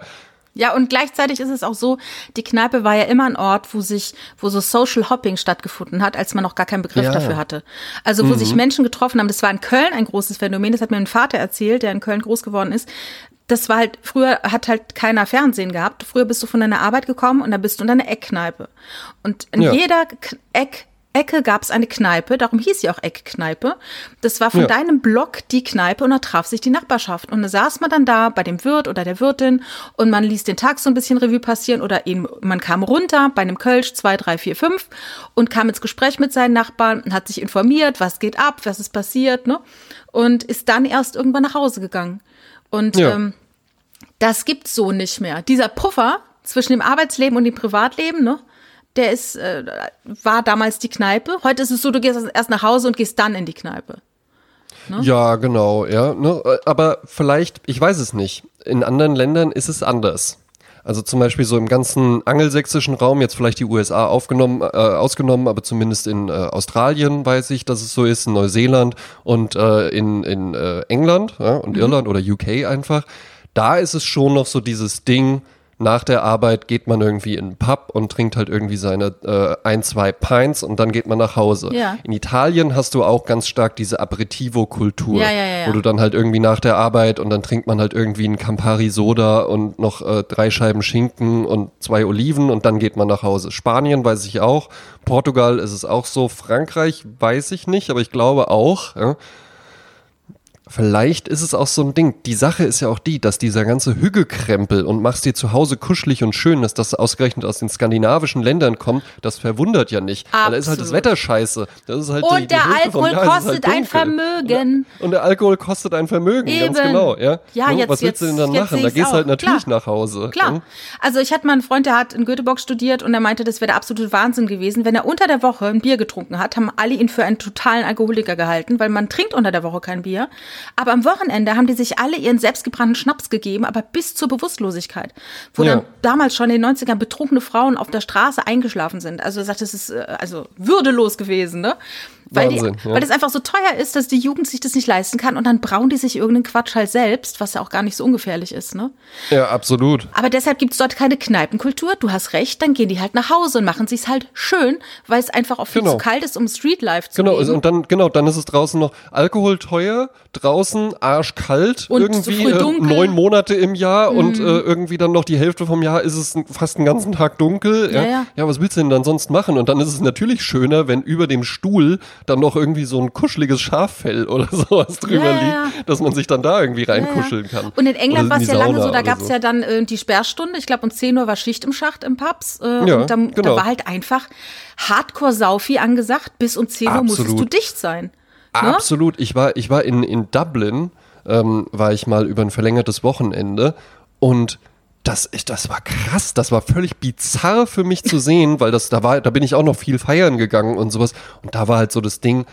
Ja, und gleichzeitig ist es auch so, die Kneipe war ja immer ein Ort, wo sich, wo so Social Hopping stattgefunden hat, als man noch gar keinen Begriff ja. dafür hatte. Also wo mhm. sich Menschen getroffen haben. Das war in Köln ein großes Phänomen. Das hat mir mein Vater erzählt, der in Köln groß geworden ist. Das war halt, früher hat halt keiner Fernsehen gehabt. Früher bist du von deiner Arbeit gekommen und da bist du in deiner Eckkneipe. Und in ja. jeder Eck Ecke gab es eine Kneipe, darum hieß sie auch Eckkneipe. Das war von ja. deinem Block die Kneipe und da traf sich die Nachbarschaft. Und da saß man dann da bei dem Wirt oder der Wirtin und man ließ den Tag so ein bisschen Revue passieren oder eben, man kam runter bei einem Kölsch zwei, drei, vier, fünf und kam ins Gespräch mit seinen Nachbarn und hat sich informiert, was geht ab, was ist passiert, ne? Und ist dann erst irgendwann nach Hause gegangen. Und ja. ähm, das gibt's so nicht mehr. Dieser Puffer zwischen dem Arbeitsleben und dem Privatleben, ne? Der ist, äh, war damals die Kneipe. Heute ist es so, du gehst erst nach Hause und gehst dann in die Kneipe. Ne? Ja, genau, ja. Ne? Aber vielleicht, ich weiß es nicht. In anderen Ländern ist es anders. Also zum Beispiel so im ganzen angelsächsischen Raum, jetzt vielleicht die USA aufgenommen, äh, ausgenommen, aber zumindest in äh, Australien weiß ich, dass es so ist, in Neuseeland und äh, in, in äh, England ja, und mhm. Irland oder UK einfach. Da ist es schon noch so dieses Ding, nach der Arbeit geht man irgendwie in den Pub und trinkt halt irgendwie seine äh, ein, zwei Pints und dann geht man nach Hause. Ja. In Italien hast du auch ganz stark diese Aperitivo-Kultur, ja, ja, wo du dann halt irgendwie nach der Arbeit und dann trinkt man halt irgendwie einen Campari Soda und noch äh, drei Scheiben Schinken und zwei Oliven und dann geht man nach Hause. Spanien weiß ich auch, Portugal ist es auch so, Frankreich weiß ich nicht, aber ich glaube auch. Ja. Vielleicht ist es auch so ein Ding. Die Sache ist ja auch die, dass dieser ganze Hügelkrempel und machst dir zu Hause kuschelig und schön, dass das ausgerechnet aus den skandinavischen Ländern kommt, das verwundert ja nicht. Absolut. Weil da ist halt das Wetter scheiße. Das ist halt und die, der die Alkohol halt kostet halt ein Vermögen. Und der Alkohol kostet ein Vermögen, Eben. ganz genau. Ja, ja jetzt, Was willst jetzt, du denn dann machen? Da gehst du halt natürlich Klar. nach Hause. Klar. Ja? Also ich hatte mal einen Freund, der hat in Göteborg studiert und er meinte, das wäre der absolute Wahnsinn gewesen. Wenn er unter der Woche ein Bier getrunken hat, haben alle ihn für einen totalen Alkoholiker gehalten, weil man trinkt unter der Woche kein Bier. Aber am Wochenende haben die sich alle ihren selbstgebrannten Schnaps gegeben, aber bis zur Bewusstlosigkeit. Wo ja. dann damals schon in den 90ern betrunkene Frauen auf der Straße eingeschlafen sind. Also er sagt, das ist äh, also würdelos gewesen, ne? Weil, Wahnsinn, die, ja. weil das einfach so teuer ist, dass die Jugend sich das nicht leisten kann und dann brauen die sich irgendeinen Quatsch halt selbst, was ja auch gar nicht so ungefährlich ist, ne? Ja, absolut. Aber deshalb gibt es dort keine Kneipenkultur. Du hast recht, dann gehen die halt nach Hause und machen sich's halt schön, weil es einfach auch viel genau. zu kalt ist, um Streetlife zu Genau, leben. und dann, genau, dann ist es draußen noch Alkohol teuer, draußen arschkalt, und irgendwie so äh, neun Monate im Jahr mhm. und äh, irgendwie dann noch die Hälfte vom Jahr ist es fast den ganzen Tag dunkel. Ja, ja. ja, was willst du denn dann sonst machen? Und dann ist es natürlich schöner, wenn über dem Stuhl dann noch irgendwie so ein kuscheliges Schaffell oder <laughs> sowas drüber ja, liegt, dass man sich dann da irgendwie reinkuscheln kann. Und in England war es ja lange so, da gab es so. ja dann äh, die Sperrstunde. Ich glaube, um 10 Uhr war Schicht im Schacht im Pubs. Äh, ja, und dann, genau. da war halt einfach Hardcore-Saufi angesagt. Bis um 10 Uhr Absolut. musstest du dicht sein. Ne? Absolut. Ich war, ich war in, in Dublin, ähm, war ich mal über ein verlängertes Wochenende und das, das war krass, das war völlig bizarr für mich zu sehen, weil das, da war, da bin ich auch noch viel feiern gegangen und sowas. Und da war halt so das Ding,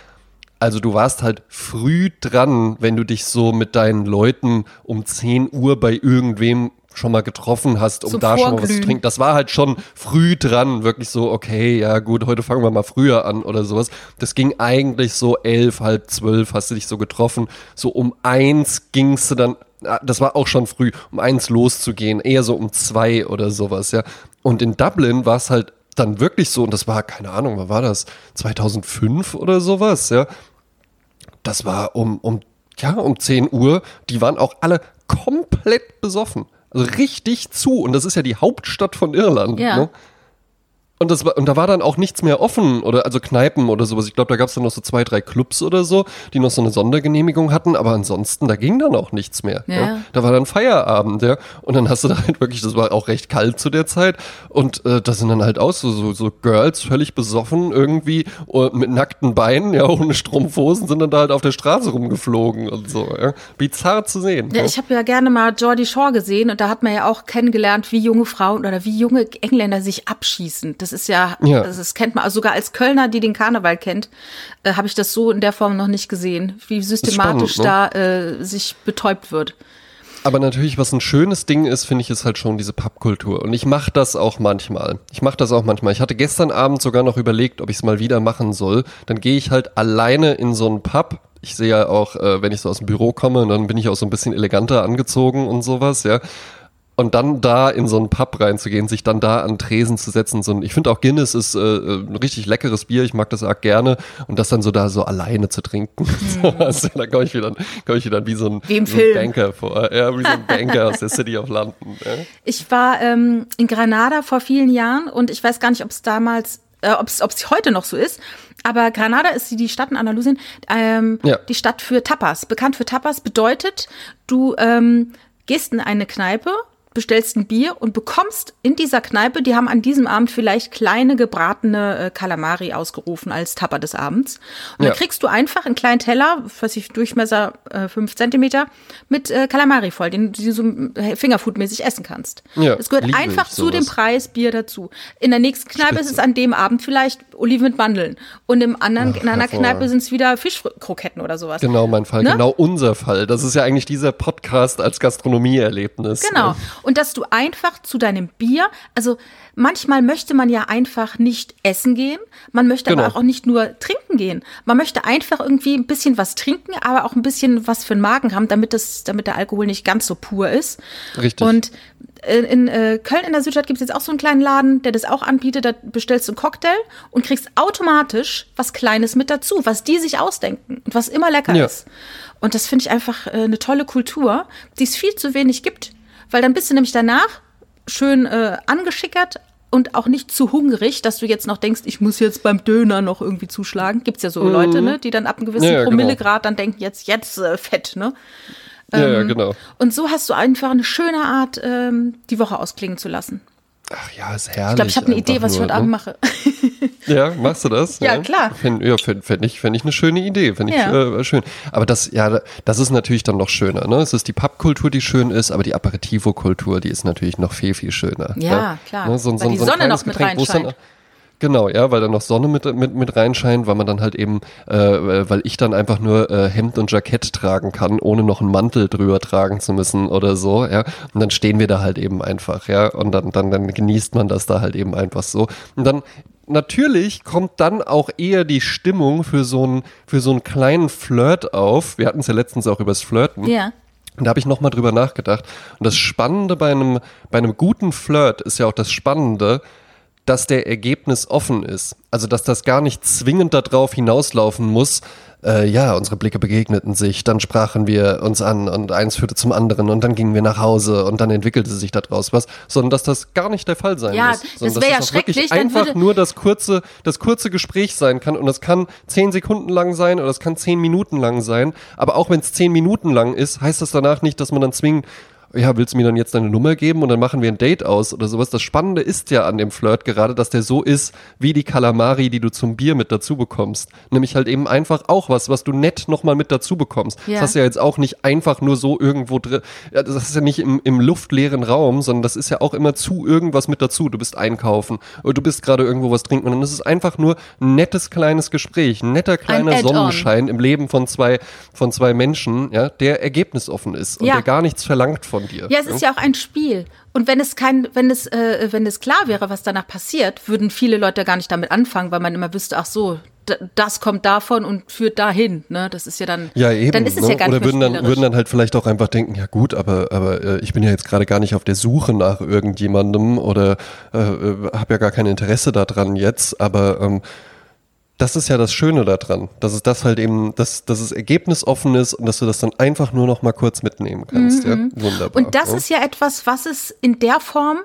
also du warst halt früh dran, wenn du dich so mit deinen Leuten um 10 Uhr bei irgendwem schon mal getroffen hast, um Zum da schon mal was zu trinken. Das war halt schon früh dran, wirklich so, okay, ja gut, heute fangen wir mal früher an oder sowas. Das ging eigentlich so elf, halb zwölf hast du dich so getroffen. So um eins gingst du dann das war auch schon früh, um eins loszugehen, eher so um zwei oder sowas, ja. Und in Dublin war es halt dann wirklich so, und das war, keine Ahnung, wann war das? 2005 oder sowas, ja. Das war um, um, ja, um 10 Uhr. Die waren auch alle komplett besoffen. Also richtig zu. Und das ist ja die Hauptstadt von Irland. Ja. Ne? Und, das war, und da war dann auch nichts mehr offen oder also Kneipen oder sowas. Ich glaube, da gab es dann noch so zwei, drei Clubs oder so, die noch so eine Sondergenehmigung hatten, aber ansonsten, da ging dann auch nichts mehr. Ja. Ja. Da war dann Feierabend, ja. Und dann hast du da halt wirklich, das war auch recht kalt zu der Zeit. Und äh, da sind dann halt auch so, so, so Girls völlig besoffen irgendwie uh, mit nackten Beinen, ja, ohne Strumpfhosen, sind dann da halt auf der Straße rumgeflogen und so. Ja. Bizarr zu sehen. Ja, ich habe ja gerne mal Geordie Shore gesehen und da hat man ja auch kennengelernt, wie junge Frauen oder wie junge Engländer sich abschießen. Das ist ja, ja. Das kennt man, also sogar als Kölner, die den Karneval kennt, äh, habe ich das so in der Form noch nicht gesehen, wie systematisch spannend, ne? da äh, sich betäubt wird. Aber natürlich, was ein schönes Ding ist, finde ich, ist halt schon diese Pappkultur. Und ich mache das auch manchmal. Ich mache das auch manchmal. Ich hatte gestern Abend sogar noch überlegt, ob ich es mal wieder machen soll. Dann gehe ich halt alleine in so einen Pub. Ich sehe ja auch, äh, wenn ich so aus dem Büro komme, dann bin ich auch so ein bisschen eleganter angezogen und sowas, ja. Und dann da in so einen Pub reinzugehen, sich dann da an Tresen zu setzen. So ein, ich finde auch Guinness ist äh, ein richtig leckeres Bier, ich mag das auch gerne. Und das dann so da so alleine zu trinken. <laughs> Mhm. also, da komme ich, wieder, komm ich wieder wie so ein, wie so ein Banker vor. Ja, wie so ein Banker aus der City of London. Ja. Ich war ähm, in Granada vor vielen Jahren und ich weiß gar nicht, ob es damals, äh, ob es heute noch so ist. Aber Granada ist die Stadt in Andalusien, ähm, ja. die Stadt für Tapas. Bekannt für Tapas bedeutet, du ähm, gehst in eine Kneipe bestellst ein Bier und bekommst in dieser Kneipe, die haben an diesem Abend vielleicht kleine gebratene äh, Kalamari ausgerufen als Tapper des Abends. Und ja. dann kriegst du einfach einen kleinen Teller, was ich Durchmesser äh, fünf Zentimeter, mit äh, Kalamari voll, den du so äh, Fingerfood-mäßig essen kannst. Ja, das gehört einfach zu dem Preis Bier dazu. In der nächsten Kneipe Spitze. ist es an dem Abend vielleicht Oliven mit Mandeln. Und im anderen, Ach, in einer Kneipe sind es wieder Fischkroketten oder sowas. Genau mein Fall, ne? genau unser Fall. Das ist ja eigentlich dieser Podcast als Gastronomieerlebnis. Genau. Ne? und dass du einfach zu deinem Bier, also manchmal möchte man ja einfach nicht essen gehen, man möchte genau. aber auch nicht nur trinken gehen. Man möchte einfach irgendwie ein bisschen was trinken, aber auch ein bisschen was für den Magen haben, damit das, damit der Alkohol nicht ganz so pur ist. Richtig. Und äh, in äh, Köln in der Südstadt gibt es jetzt auch so einen kleinen Laden, der das auch anbietet. Da bestellst du einen Cocktail und kriegst automatisch was Kleines mit dazu, was die sich ausdenken und was immer lecker ja. ist. Und das finde ich einfach äh, eine tolle Kultur, die es viel zu wenig gibt weil dann bist du nämlich danach schön äh, angeschickert und auch nicht zu hungrig, dass du jetzt noch denkst, ich muss jetzt beim Döner noch irgendwie zuschlagen. Gibt es ja so mhm. Leute, ne, die dann ab einem gewissen ja, genau. Promillegrad genau. dann denken, jetzt, jetzt äh, fett, ne? Ähm, ja, ja, ähm, genau. Und so hast du einfach eine schöne Art, ähm, die Woche ausklingen zu lassen. Ach ja, ist herrlich. Ich glaube, ich habe eine Idee, was ich heute ne? Abend mache. <laughs> Ja, machst du das? <laughs> ja, ja, klar. Fände ja, fänd, fänd ich, fänd ich eine schöne Idee. Fände ich ja. äh, schön. Aber das, ja, das ist natürlich dann noch schöner. Ne? Es ist die Pappkultur, die schön ist, aber die Aperitivo-Kultur, die ist natürlich noch viel, viel schöner. Ja, ja? klar. Ne? So, Weil so, die so Sonne noch mit reinscheint. Genau, ja, weil dann noch Sonne mit, mit, mit reinscheint, weil man dann halt eben, äh, weil ich dann einfach nur äh, Hemd und Jackett tragen kann, ohne noch einen Mantel drüber tragen zu müssen oder so, ja. Und dann stehen wir da halt eben einfach, ja. Und dann, dann, dann genießt man das da halt eben einfach so. Und dann natürlich kommt dann auch eher die Stimmung für so einen, für so einen kleinen Flirt auf. Wir hatten es ja letztens auch übers Flirten. Ja. Und da habe ich nochmal drüber nachgedacht. Und das Spannende bei einem, bei einem guten Flirt ist ja auch das Spannende, dass der Ergebnis offen ist. Also dass das gar nicht zwingend darauf hinauslaufen muss, äh, ja, unsere Blicke begegneten sich, dann sprachen wir uns an und eins führte zum anderen und dann gingen wir nach Hause und dann entwickelte sich daraus was, sondern dass das gar nicht der Fall sein ja, muss. Sondern das wäre ja schrecklich. Wirklich einfach nur das kurze, das kurze Gespräch sein kann und das kann zehn Sekunden lang sein oder es kann zehn Minuten lang sein, aber auch wenn es zehn Minuten lang ist, heißt das danach nicht, dass man dann zwingend ja, willst du mir dann jetzt deine Nummer geben und dann machen wir ein Date aus oder sowas. Das Spannende ist ja an dem Flirt gerade, dass der so ist wie die Kalamari, die du zum Bier mit dazu bekommst. Nämlich halt eben einfach auch was, was du nett nochmal mit dazu bekommst. Ja. Das hast du ja jetzt auch nicht einfach nur so irgendwo drin. Das ist ja nicht im, im luftleeren Raum, sondern das ist ja auch immer zu irgendwas mit dazu. Du bist einkaufen oder du bist gerade irgendwo was trinken und es ist einfach nur ein nettes kleines Gespräch, ein netter kleiner ein Sonnenschein im Leben von zwei, von zwei Menschen, ja, der ergebnisoffen ist und ja. der gar nichts verlangt von dir. Ja, es ist ja auch ein Spiel. Und wenn es kein, wenn es, äh, wenn es klar wäre, was danach passiert, würden viele Leute gar nicht damit anfangen, weil man immer wüsste, ach so, das kommt davon und führt dahin. Ne? Das ist ja dann. Ja, eben. Dann ist es ne? ja gar Oder würden dann, würden dann halt vielleicht auch einfach denken, ja gut, aber, aber äh, ich bin ja jetzt gerade gar nicht auf der Suche nach irgendjemandem oder äh, äh habe ja gar kein Interesse daran jetzt, aber ähm, das ist ja das Schöne daran, dass es das halt eben, dass, dass es ergebnisoffen ist und dass du das dann einfach nur noch mal kurz mitnehmen kannst. Mhm. Ja? Wunderbar. Und das ja? ist ja etwas, was es in der Form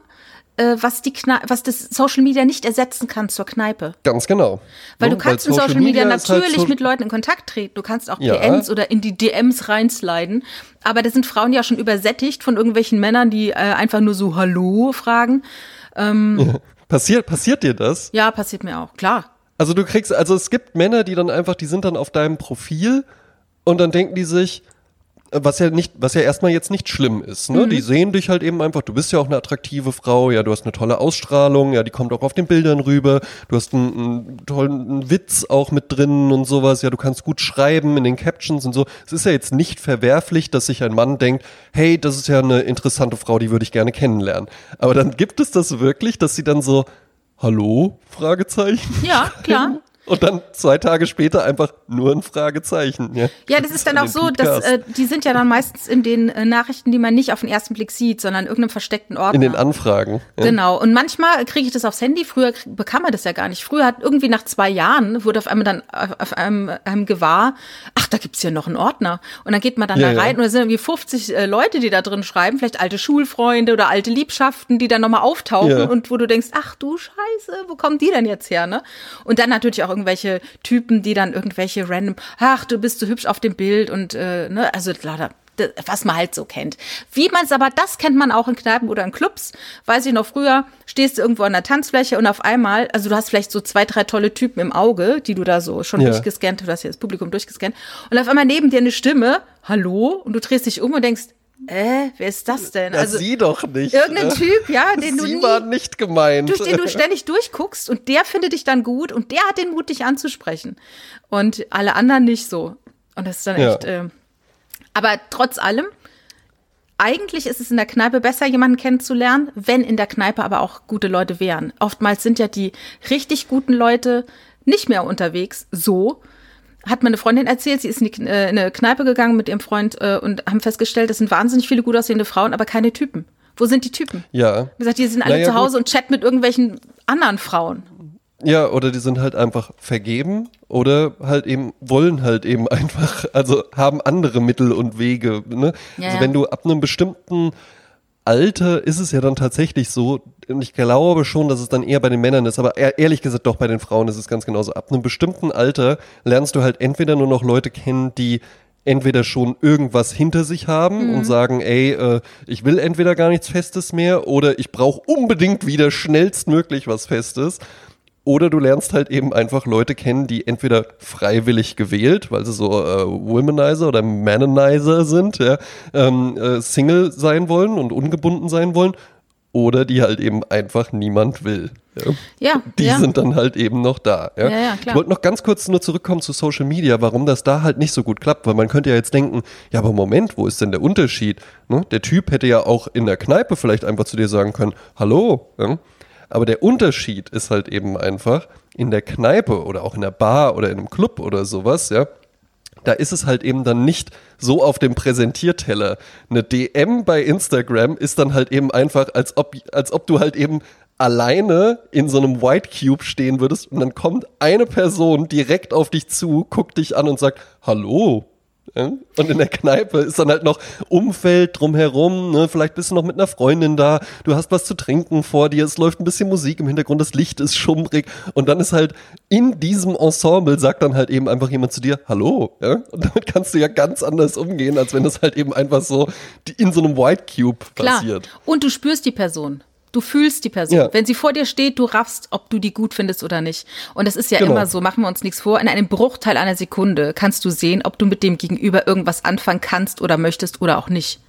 äh, was die Kne was das Social Media nicht ersetzen kann zur Kneipe. Ganz genau. Weil Ne? du kannst Weil in Social Media, ist halt natürlich so- mit Leuten in Kontakt treten. Du kannst auch Ja. DMs oder in die DMs reinsliden. Aber da sind Frauen ja schon übersättigt von irgendwelchen Männern, die äh, einfach nur so Hallo fragen. <laughs> Passiert, passiert dir das? Ja, passiert mir auch, klar. Also du kriegst, also es gibt Männer, die dann einfach, die sind dann auf deinem Profil und dann denken die sich, äh, was ja nicht, was ja erstmal jetzt nicht schlimm ist, ne? Die sehen dich halt eben einfach, du bist ja auch eine attraktive Frau, ja, du hast eine tolle Ausstrahlung, ja, die kommt auch auf den Bildern rüber, du hast einen, einen tollen Witz auch mit drin und sowas, ja, du kannst gut schreiben in den Captions und so. Es ist ja jetzt nicht verwerflich, dass sich ein Mann denkt, hey, das ist ja eine interessante Frau, die würde ich gerne kennenlernen. Aber dann gibt es das wirklich, dass sie dann so, hallo? Fragezeichen. Ja, klar. <laughs> Und dann zwei Tage später einfach nur ein Fragezeichen. Ja, Ja, das ist dann An auch so, dass äh, die sind ja dann meistens in den äh, Nachrichten, die man nicht auf den ersten Blick sieht, sondern in irgendeinem versteckten Ordner. in den Anfragen. Ja. Genau. Und manchmal kriege ich das aufs Handy. Früher bekam man das ja gar nicht. Früher hat irgendwie nach zwei Jahren wurde auf einmal dann auf auf einem, einem gewahr, ach, da gibt's ja noch einen Ordner. Und dann geht man dann Ja, da rein und da sind irgendwie 50 äh, Leute, die da drin schreiben, vielleicht alte Schulfreunde oder alte Liebschaften, die dann nochmal auftauchen und wo du denkst, ach du Scheiße, wo kommen die denn jetzt her, ne? Und dann natürlich auch irgendwelche Typen, die dann irgendwelche random, ach, du bist so hübsch auf dem Bild und äh, ne, also lauter was man halt so kennt. Wie man es aber, das kennt man auch in Kneipen oder in Clubs. Weiß ich noch früher, stehst du irgendwo an der Tanzfläche und auf einmal, also du hast vielleicht so zwei, drei tolle Typen im Auge, die du da so schon Ja. durchgescannt, du hast ja das Publikum durchgescannt. Und auf einmal neben dir eine Stimme, hallo, und du drehst dich um und denkst, äh, wer ist das denn? Ja, sie doch nicht. irgendein ne? Typ, ja, <laughs> den du sie nie, war nicht gemeint. durch den du ständig durchguckst und der findet dich dann gut und der hat den Mut, dich anzusprechen. Und alle anderen nicht so. Und das ist dann Ja. echt. Äh, aber trotz allem, eigentlich ist es in der Kneipe besser, jemanden kennenzulernen, wenn in der Kneipe aber auch gute Leute wären. Oftmals sind ja die richtig guten Leute nicht mehr unterwegs. So hat meine Freundin erzählt, sie ist in, die, äh, in eine Kneipe gegangen mit ihrem Freund äh, und haben festgestellt, das sind wahnsinnig viele gut aussehende Frauen, aber keine Typen. Wo sind die Typen? ja. Wie gesagt, die sind alle Naja, zu Hause gut. und chatten mit irgendwelchen anderen Frauen. Ja, oder die sind halt einfach vergeben oder halt eben, wollen halt eben <laughs> einfach, also haben andere Mittel und Wege. Ne? Ja, also wenn du ab einem bestimmten Alter ist es ja dann tatsächlich so, und ich glaube schon, dass es dann eher bei den Männern ist, aber ehr- ehrlich gesagt doch bei den Frauen ist es ganz genauso. Ab einem bestimmten Alter lernst du halt entweder nur noch Leute kennen, die entweder schon irgendwas hinter sich haben und sagen, ey, äh, ich will entweder gar nichts Festes mehr oder ich brauche unbedingt wieder schnellstmöglich was Festes. Oder du lernst halt eben einfach Leute kennen, die entweder freiwillig gewählt, weil sie so äh, Womanizer oder Mananizer sind, ja, ähm, äh, Single sein wollen und ungebunden sein wollen, oder die halt eben einfach niemand will. Ja. Ja, Die ja. sind dann halt eben noch da. Ja, Ja. Ich wollte noch ganz kurz nur zurückkommen zu Social Media, warum das da halt nicht so gut klappt, weil man könnte ja jetzt denken, ja, aber Moment, wo ist denn der Unterschied? Ne? Der Typ hätte ja auch in der Kneipe vielleicht einfach zu dir sagen können, hallo. Aber der Unterschied ist halt eben einfach, in der Kneipe oder auch in der Bar oder in einem Club oder sowas, ja, da ist es halt eben dann nicht so auf dem Präsentierteller. Eine DM bei Instagram ist dann halt eben einfach, als ob, als ob du halt eben alleine in so einem White Cube stehen würdest und dann kommt eine Person direkt auf dich zu, guckt dich an und sagt, hallo. Und in der Kneipe ist dann halt noch Umfeld drumherum, ne? vielleicht bist du noch mit einer Freundin da, du hast was zu trinken vor dir, es läuft ein bisschen Musik im Hintergrund, das Licht ist schummrig und dann ist halt in diesem Ensemble sagt dann halt eben einfach jemand zu dir, hallo, ja? Und damit kannst du ja ganz anders umgehen, als wenn das halt eben einfach so in so einem White Cube Klar. passiert. Und du spürst die Person. Du fühlst die Person. Ja. Wenn sie vor dir steht, du raffst, ob du die gut findest oder nicht. Und es ist ja Genau. immer so, machen wir uns nichts vor, in einem Bruchteil einer Sekunde kannst du sehen, ob du mit dem Gegenüber irgendwas anfangen kannst oder möchtest oder auch nicht.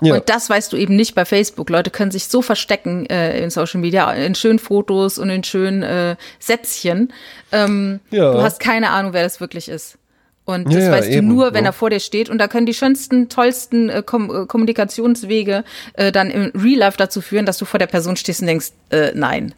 Ja. Und das weißt du eben nicht bei Facebook. Leute können sich so verstecken äh, in Social Media, in schönen Fotos und in schönen äh, Sätzchen. Ähm, Ja. Du hast keine Ahnung, wer das wirklich ist. Und Ja, das ja, weißt eben, du nur, wenn ja. er vor dir steht. Und da können die schönsten, tollsten äh, Kom äh, Kommunikationswege äh, dann im Real Life dazu führen, dass du vor der Person stehst und denkst, äh, nein.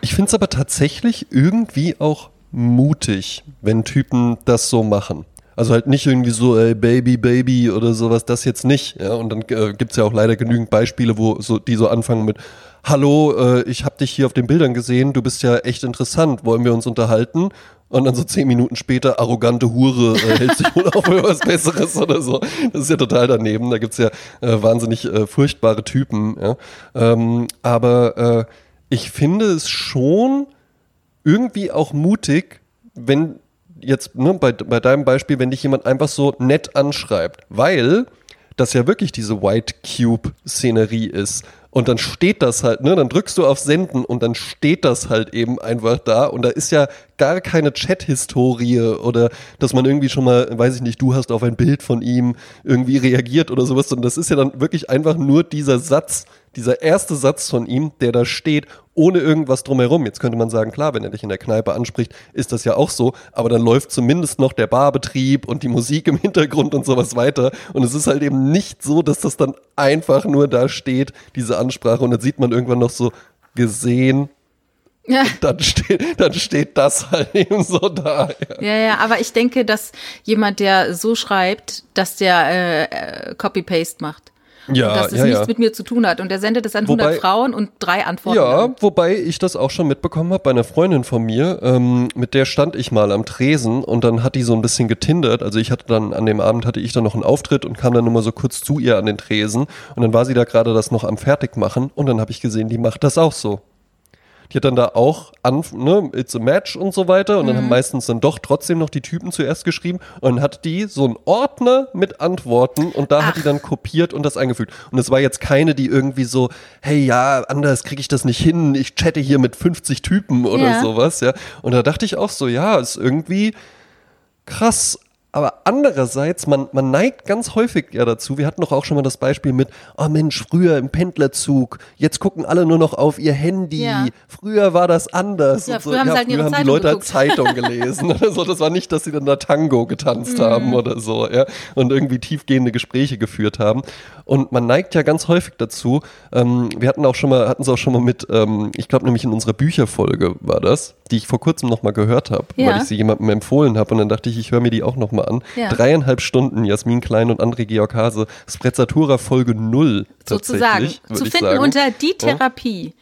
Ich finde es aber tatsächlich irgendwie auch mutig, wenn Typen das so machen. Also halt nicht irgendwie so, ey, Baby, Baby oder sowas, das jetzt nicht. Ja, und dann äh, gibt's ja auch leider genügend Beispiele, wo so, die so anfangen mit, hallo, äh, ich habe dich hier auf den Bildern gesehen, du bist ja echt interessant, wollen wir uns unterhalten? Und dann so zehn Minuten später, arrogante Hure, äh, hält sich wohl auch für was Besseres oder so. Das ist ja total daneben. Da gibt's ja äh, wahnsinnig äh, furchtbare Typen. Ja? Ähm, aber äh, ich finde es schon irgendwie auch mutig, wenn jetzt ne, bei, bei deinem Beispiel, wenn dich jemand einfach so nett anschreibt, weil das ja wirklich diese White Cube-Szenerie ist. Und dann steht das halt, ne, dann drückst du auf Senden und dann steht das halt eben einfach da. Und da ist ja gar keine Chat-Historie oder dass man irgendwie schon mal, weiß ich nicht, du hast auf ein Bild von ihm irgendwie reagiert oder sowas. Und das ist ja dann wirklich einfach nur dieser Satz, dieser erste Satz von ihm, der da steht, ohne irgendwas drumherum. Jetzt könnte man sagen, klar, wenn er dich in der Kneipe anspricht, ist das ja auch so, aber dann läuft zumindest noch der Barbetrieb und die Musik im Hintergrund und sowas weiter. Und es ist halt eben nicht so, dass das dann einfach nur da steht, diese Ansprache, und dann sieht man irgendwann noch so gesehen. Ja. Dann, steht, dann steht das halt eben so da. Ja. ja, ja, aber ich denke, dass jemand, der so schreibt, dass der äh, äh Copy-Paste macht. Ja, und dass es ja, nichts ja. mit mir zu tun hat. Und er sendet es an wobei, 100 Frauen und drei Antworten. Ja, an. wobei ich das auch schon mitbekommen habe bei einer Freundin von mir. Ähm, mit der stand ich mal am Tresen und dann hat die so ein bisschen getindert. Also ich hatte dann an dem Abend hatte ich dann noch einen Auftritt und kam dann nur mal so kurz zu ihr an den Tresen. Und dann war sie da gerade das noch am Fertigmachen und dann habe ich gesehen, die macht das auch so. Die hat dann da auch an, ne, it's a match und so weiter. Und dann haben mhm. meistens dann doch trotzdem noch die Typen zuerst geschrieben. Und dann hat die so einen Ordner mit Antworten und da Ach. hat die dann kopiert und das eingefügt. Und es war jetzt keine, die irgendwie so, hey ja, anders kriege ich das nicht hin, ich chatte hier mit 50 Typen oder ja. sowas, ja. Und da dachte ich auch so, ja, ist irgendwie krass, aber andererseits, man, man neigt ganz häufig ja dazu, wir hatten doch auch schon mal das Beispiel mit, oh Mensch, früher im Pendlerzug, jetzt gucken alle nur noch auf ihr Handy, ja. früher war das anders. Ja, früher, so. haben, ja, halt früher haben die Leute halt <laughs> Zeitung gelesen oder so. Das war nicht, dass sie dann da Tango getanzt mhm. haben oder so, ja, und irgendwie tiefgehende Gespräche geführt haben. Und man neigt ja ganz häufig dazu, ähm, wir hatten auch schon mal, hatten es auch schon mal mit, ähm, ich glaube nämlich in unserer Bücherfolge war das, die ich vor kurzem nochmal gehört habe, ja. weil ich sie jemandem empfohlen habe und dann dachte ich, ich höre mir die auch nochmal mal an. Ja. Dreieinhalb Stunden Jasmin Klein und André Georg Hase, Sprezzatura Folge 0 Sozusagen, zu finden unter die Therapie. Ja,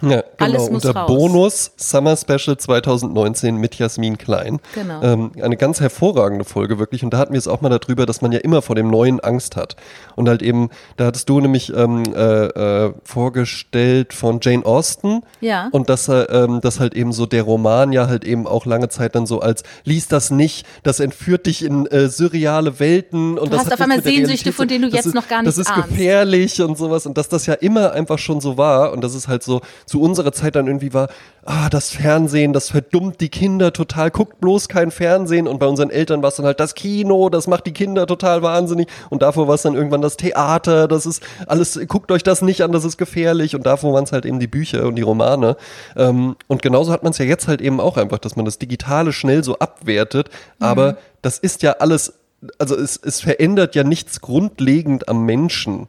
genau. Alles muss Unter raus. Bonus Summer Special 2019 mit Jasmin Klein. Genau. Ähm, eine ganz hervorragende Folge wirklich. Und da hatten wir es auch mal darüber, dass man ja immer vor dem Neuen Angst hat. Und halt eben, da hattest du nämlich ähm, äh, äh, vorgestellt von Jane Austen. Ja. Und dass, äh, ähm, dass halt eben so der Roman ja halt eben auch lange Zeit dann so als, lies das nicht, das entführt dich in äh, surreale Welten. Und du hast auf einmal Sehnsüchte, von denen du jetzt ist, noch gar nicht Das ist ahnst. gefährlich und sowas. Und dass das ja immer einfach schon so war. Und das ist halt so, zu unserer Zeit dann irgendwie war, ah, das Fernsehen, das verdummt die Kinder total, guckt bloß kein Fernsehen. Und bei unseren Eltern war es dann halt das Kino, das macht die Kinder total wahnsinnig. Und davor war es dann irgendwann das Theater, das ist alles, guckt euch das nicht an, das ist gefährlich. Und davor waren es halt eben die Bücher und die Romane. Ähm, und genauso hat man es ja jetzt halt eben auch einfach, dass man das Digitale schnell so abwertet. Aber mhm. das ist ja alles also es, es verändert ja nichts grundlegend am Menschen.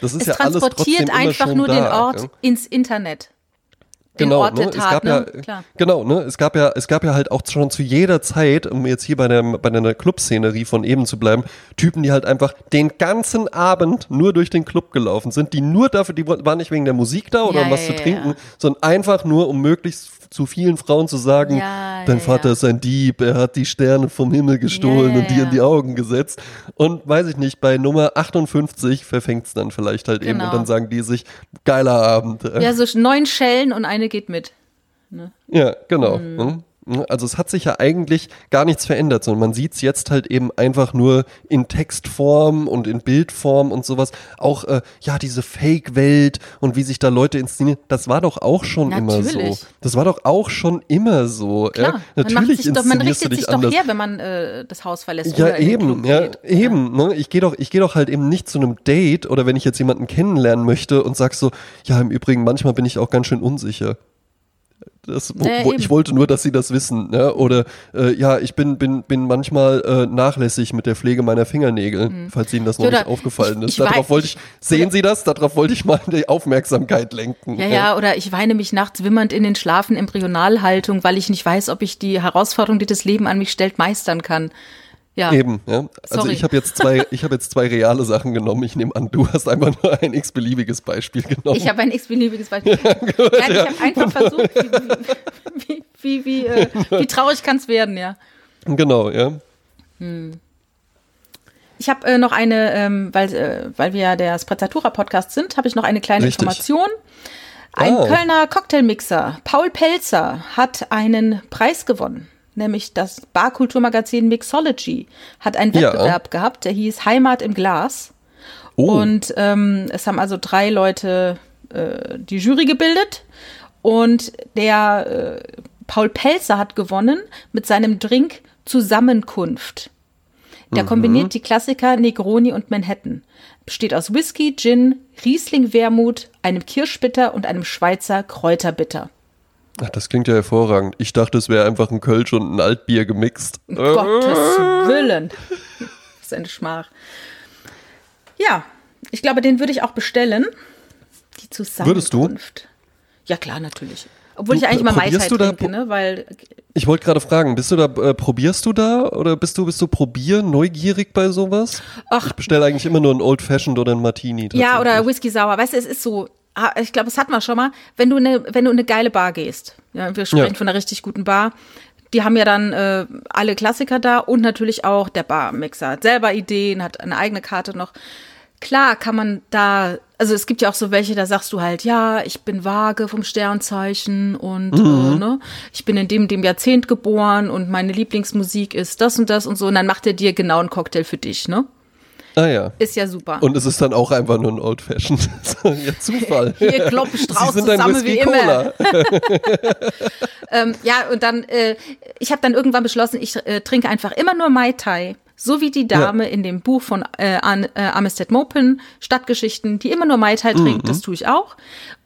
Das ist es ja transportiert alles einfach nur da, den Ort ja. ins Internet genau, ne? es gab ne? ja, Klar. genau, ne? Es gab ja, es gab ja halt auch schon zu jeder Zeit, um jetzt hier bei der, bei der Club-Szenerie von eben zu bleiben, Typen, die halt einfach den ganzen Abend nur durch den Club gelaufen sind, die nur dafür, die waren nicht wegen der Musik da oder ja, um was ja, zu trinken, sondern einfach nur, um möglichst zu vielen Frauen zu sagen, ja, dein ja, Vater ja. ist ein Dieb, er hat die Sterne vom Himmel gestohlen und dir in die Augen gesetzt. Und weiß ich nicht, bei Nummer 58 verfängt es dann vielleicht halt genau. eben und dann genau. sagen die sich, geiler Abend. Ja, so neun Schellen und eine geht mit. Ne? Ja, genau. Mhm. Ne? Also es hat sich ja eigentlich gar nichts verändert, sondern man sieht es jetzt halt eben einfach nur in Textform und in Bildform und sowas. Auch äh, ja diese Fake-Welt und wie sich da Leute inszenieren, das war doch auch schon Natürlich. immer so. Das war doch auch schon immer so. Klar. Ja? Natürlich man, doch, man richtet sich anders. doch her, wenn man äh, das Haus verlässt. Ja eben, ja geht. eben. Ne? Ich gehe doch, ich gehe doch halt eben nicht zu einem Date oder wenn ich jetzt jemanden kennenlernen möchte und sag so, ja im Übrigen manchmal bin ich auch ganz schön unsicher. Das, wo, ich wollte nur, dass sie das wissen. Ja? Oder äh, ja, ich bin, bin, bin manchmal äh, nachlässig mit der Pflege meiner Fingernägel, mhm. falls Ihnen das noch oder nicht aufgefallen ist. Ich, ich Darauf wollte ich, sehen Sie das? Darauf wollte ich mal die Aufmerksamkeit lenken. Ja, ja, ja, oder ich weine mich nachts wimmernd in den Schlafen Embryonalhaltung, weil ich nicht weiß, ob ich die Herausforderung, die das Leben an mich stellt, meistern kann. Ja. Eben, ja. Also Sorry. ich habe jetzt zwei, ich habe jetzt zwei reale Sachen genommen. Ich nehme an, du hast einfach nur ein x-beliebiges Beispiel genommen. Ich habe ein x-beliebiges Beispiel. Nein, ich habe einfach versucht, wie, wie, wie, wie, äh, wie traurig kann es werden, ja. genau, ja. Ich habe äh, noch eine, ähm, weil, äh, weil wir ja der Sprezzatura-Podcast sind, habe ich noch eine kleine Richtig. Information. Ein Ah. Kölner Cocktailmixer, Paul Pelzer, hat einen Preis gewonnen. Nämlich das Barkulturmagazin Mixology hat einen Ja. Wettbewerb gehabt, der hieß Heimat im Glas. Oh, Und ähm, es haben also drei Leute äh, die Jury gebildet. Und der äh, Paul Pelzer hat gewonnen mit seinem Drink Zusammenkunft. Der kombiniert die Klassiker Negroni und Manhattan. Besteht aus Whisky, Gin, Riesling Wermut, einem Kirschbitter und einem Schweizer Kräuterbitter. Ach, das klingt ja hervorragend. Ich dachte, es wäre einfach ein Kölsch und ein Altbier gemixt. Um Gottes Willen. Das ist eine Schmach. Ja, ich glaube, den würde ich auch bestellen. Die Würdest du? Zusammenkunft. Ja, klar, natürlich. Obwohl Du, ich eigentlich mal Mai Tai probierst du da trinke, ne? Weil, Ich wollte gerade fragen, bist du da, äh, probierst du da oder bist du, bist du probier neugierig bei sowas? Ach. Ich bestelle eigentlich immer nur ein Old Fashioned oder ein Martini. ja, oder. Whisky sauer. Weißt du, es ist so, ich glaube, das hatten wir schon mal, wenn du eine, wenn du in eine geile Bar gehst, ja, wir sprechen Ja. von einer richtig guten Bar, die haben ja dann äh, alle Klassiker da und natürlich auch der Barmixer hat selber Ideen, hat eine eigene Karte noch. Klar kann man da, also es gibt ja auch so welche, da sagst du halt, ja, ich bin vage vom Sternzeichen und Mhm. äh, ne, ich bin in dem, dem Jahrzehnt geboren und meine Lieblingsmusik ist das und das und so. Und dann macht er dir genau einen Cocktail für dich, ne? Ah ja. Ist ja super. Und es ist dann auch einfach nur ein Old Fashioned. <laughs> ja, Zufall. Hier kloppen Strauß zusammen wie immer. Cola. <laughs> Ähm, ja, und dann, äh, ich habe dann irgendwann beschlossen, ich äh, trinke einfach immer nur Mai Tai. So wie die Dame in dem Buch von äh, äh, Armistead Maupin, Stadtgeschichten, die immer nur Mai Tai trinkt, das tue ich auch.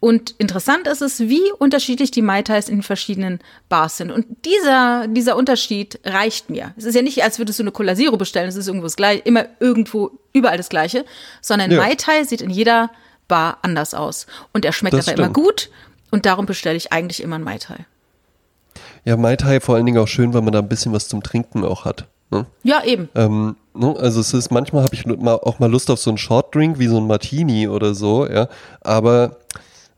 Und interessant ist es, wie unterschiedlich die Mai Tais in den verschiedenen Bars sind. Und dieser, dieser Unterschied reicht mir. Es ist ja nicht, als würdest du eine Cola Zero bestellen, es ist irgendwo das gleiche, immer irgendwo, überall das Gleiche, sondern Ja. Mai Tai sieht in jeder Bar anders aus. Und er schmeckt Das aber immer stimmt. gut. Und darum bestelle ich eigentlich immer einen Mai Tai. Ja, Mai Tai vor allen Dingen auch schön, weil man da ein bisschen was zum Trinken auch hat. Ne? Ja, eben. Ähm, ne, also es ist manchmal habe ich mal, auch mal Lust auf so einen Short Drink wie so ein Martini oder so, ja. Aber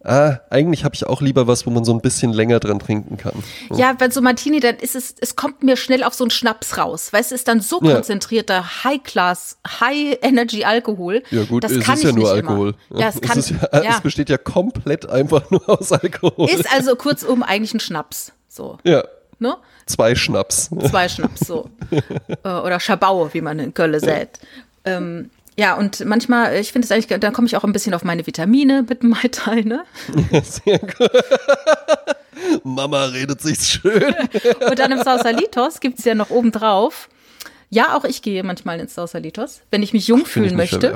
ah, eigentlich habe ich auch lieber was, wo man so ein bisschen länger dran trinken kann. Ja, weil so Martini, dann ist es, es kommt mir schnell auf so einen Schnaps raus. Weißt du, ist dann so Ja. konzentrierter High-Class, High-Energy-Alkohol. Ja gut, das es kann ist ja nur Alkohol. Immer. Ja, es kann, es, ja, ja. es besteht ja komplett einfach nur aus Alkohol. ist also kurzum eigentlich ein Schnaps. So, ja, ne? Zwei Schnaps. Zwei Schnaps, so. <laughs> Äh, Oder Schabau, wie man in Köln sät. Ähm, ja, und manchmal, ich finde es eigentlich, da komme ich auch ein bisschen auf meine Vitamine mit dem Mai Tai, ne? <laughs> Sehr gut. <laughs> Mama redet sich's schön. Und dann im Sausalitos gibt es ja noch obendrauf. Ja, auch ich gehe manchmal ins Sausalitos, wenn ich mich jung Finde fühlen möchte.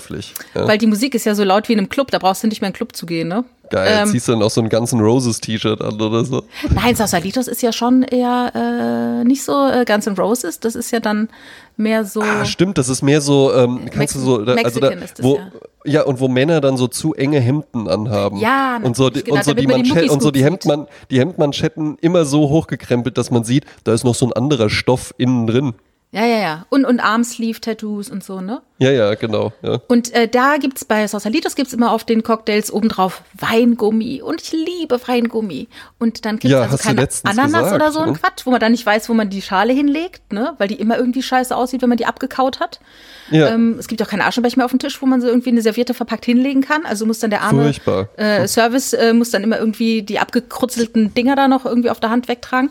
Ja. Weil die Musik ist ja so laut wie in einem Club, da brauchst du nicht mehr in einen Club zu gehen, ne? Geil, Ähm, ziehst du dann auch so ein ganzen Roses T-Shirt an oder so. nein, Sausalitos ist ja schon eher äh, nicht so äh, Guns N' Roses, das ist ja dann mehr so. Ah, stimmt, das ist mehr so, ähm, kannst du so, da, also da, ist das, wo, ja. ja. und wo Männer dann so zu enge Hemden anhaben. Ja, und so, die, genau, und so die, die und so die. Hemdman, die Hemdmanschetten immer so hochgekrempelt, dass man sieht, da ist noch so ein anderer Stoff innen drin. Ja, ja, ja. Und, und Armsleeve-Tattoos und so, ne? Ja, ja, genau. Ja. Und äh, da gibt's bei Sausalitos gibt's immer auf den Cocktails obendrauf Weingummi. Und ich liebe Weingummi. Und dann gibt's Ja, also keine Ananas gesagt, oder so ein ne? Quatsch, wo man dann nicht weiß, wo man die Schale hinlegt, ne? Weil die immer irgendwie scheiße aussieht, wenn man die abgekaut hat. Ja. Ähm, es gibt auch keine Aschenbecher mehr auf dem Tisch, wo man so irgendwie eine Serviette verpackt hinlegen kann. Also muss dann der arme äh, Service äh, muss dann immer irgendwie die abgekrutzelten Dinger da noch irgendwie auf der Hand wegtragen.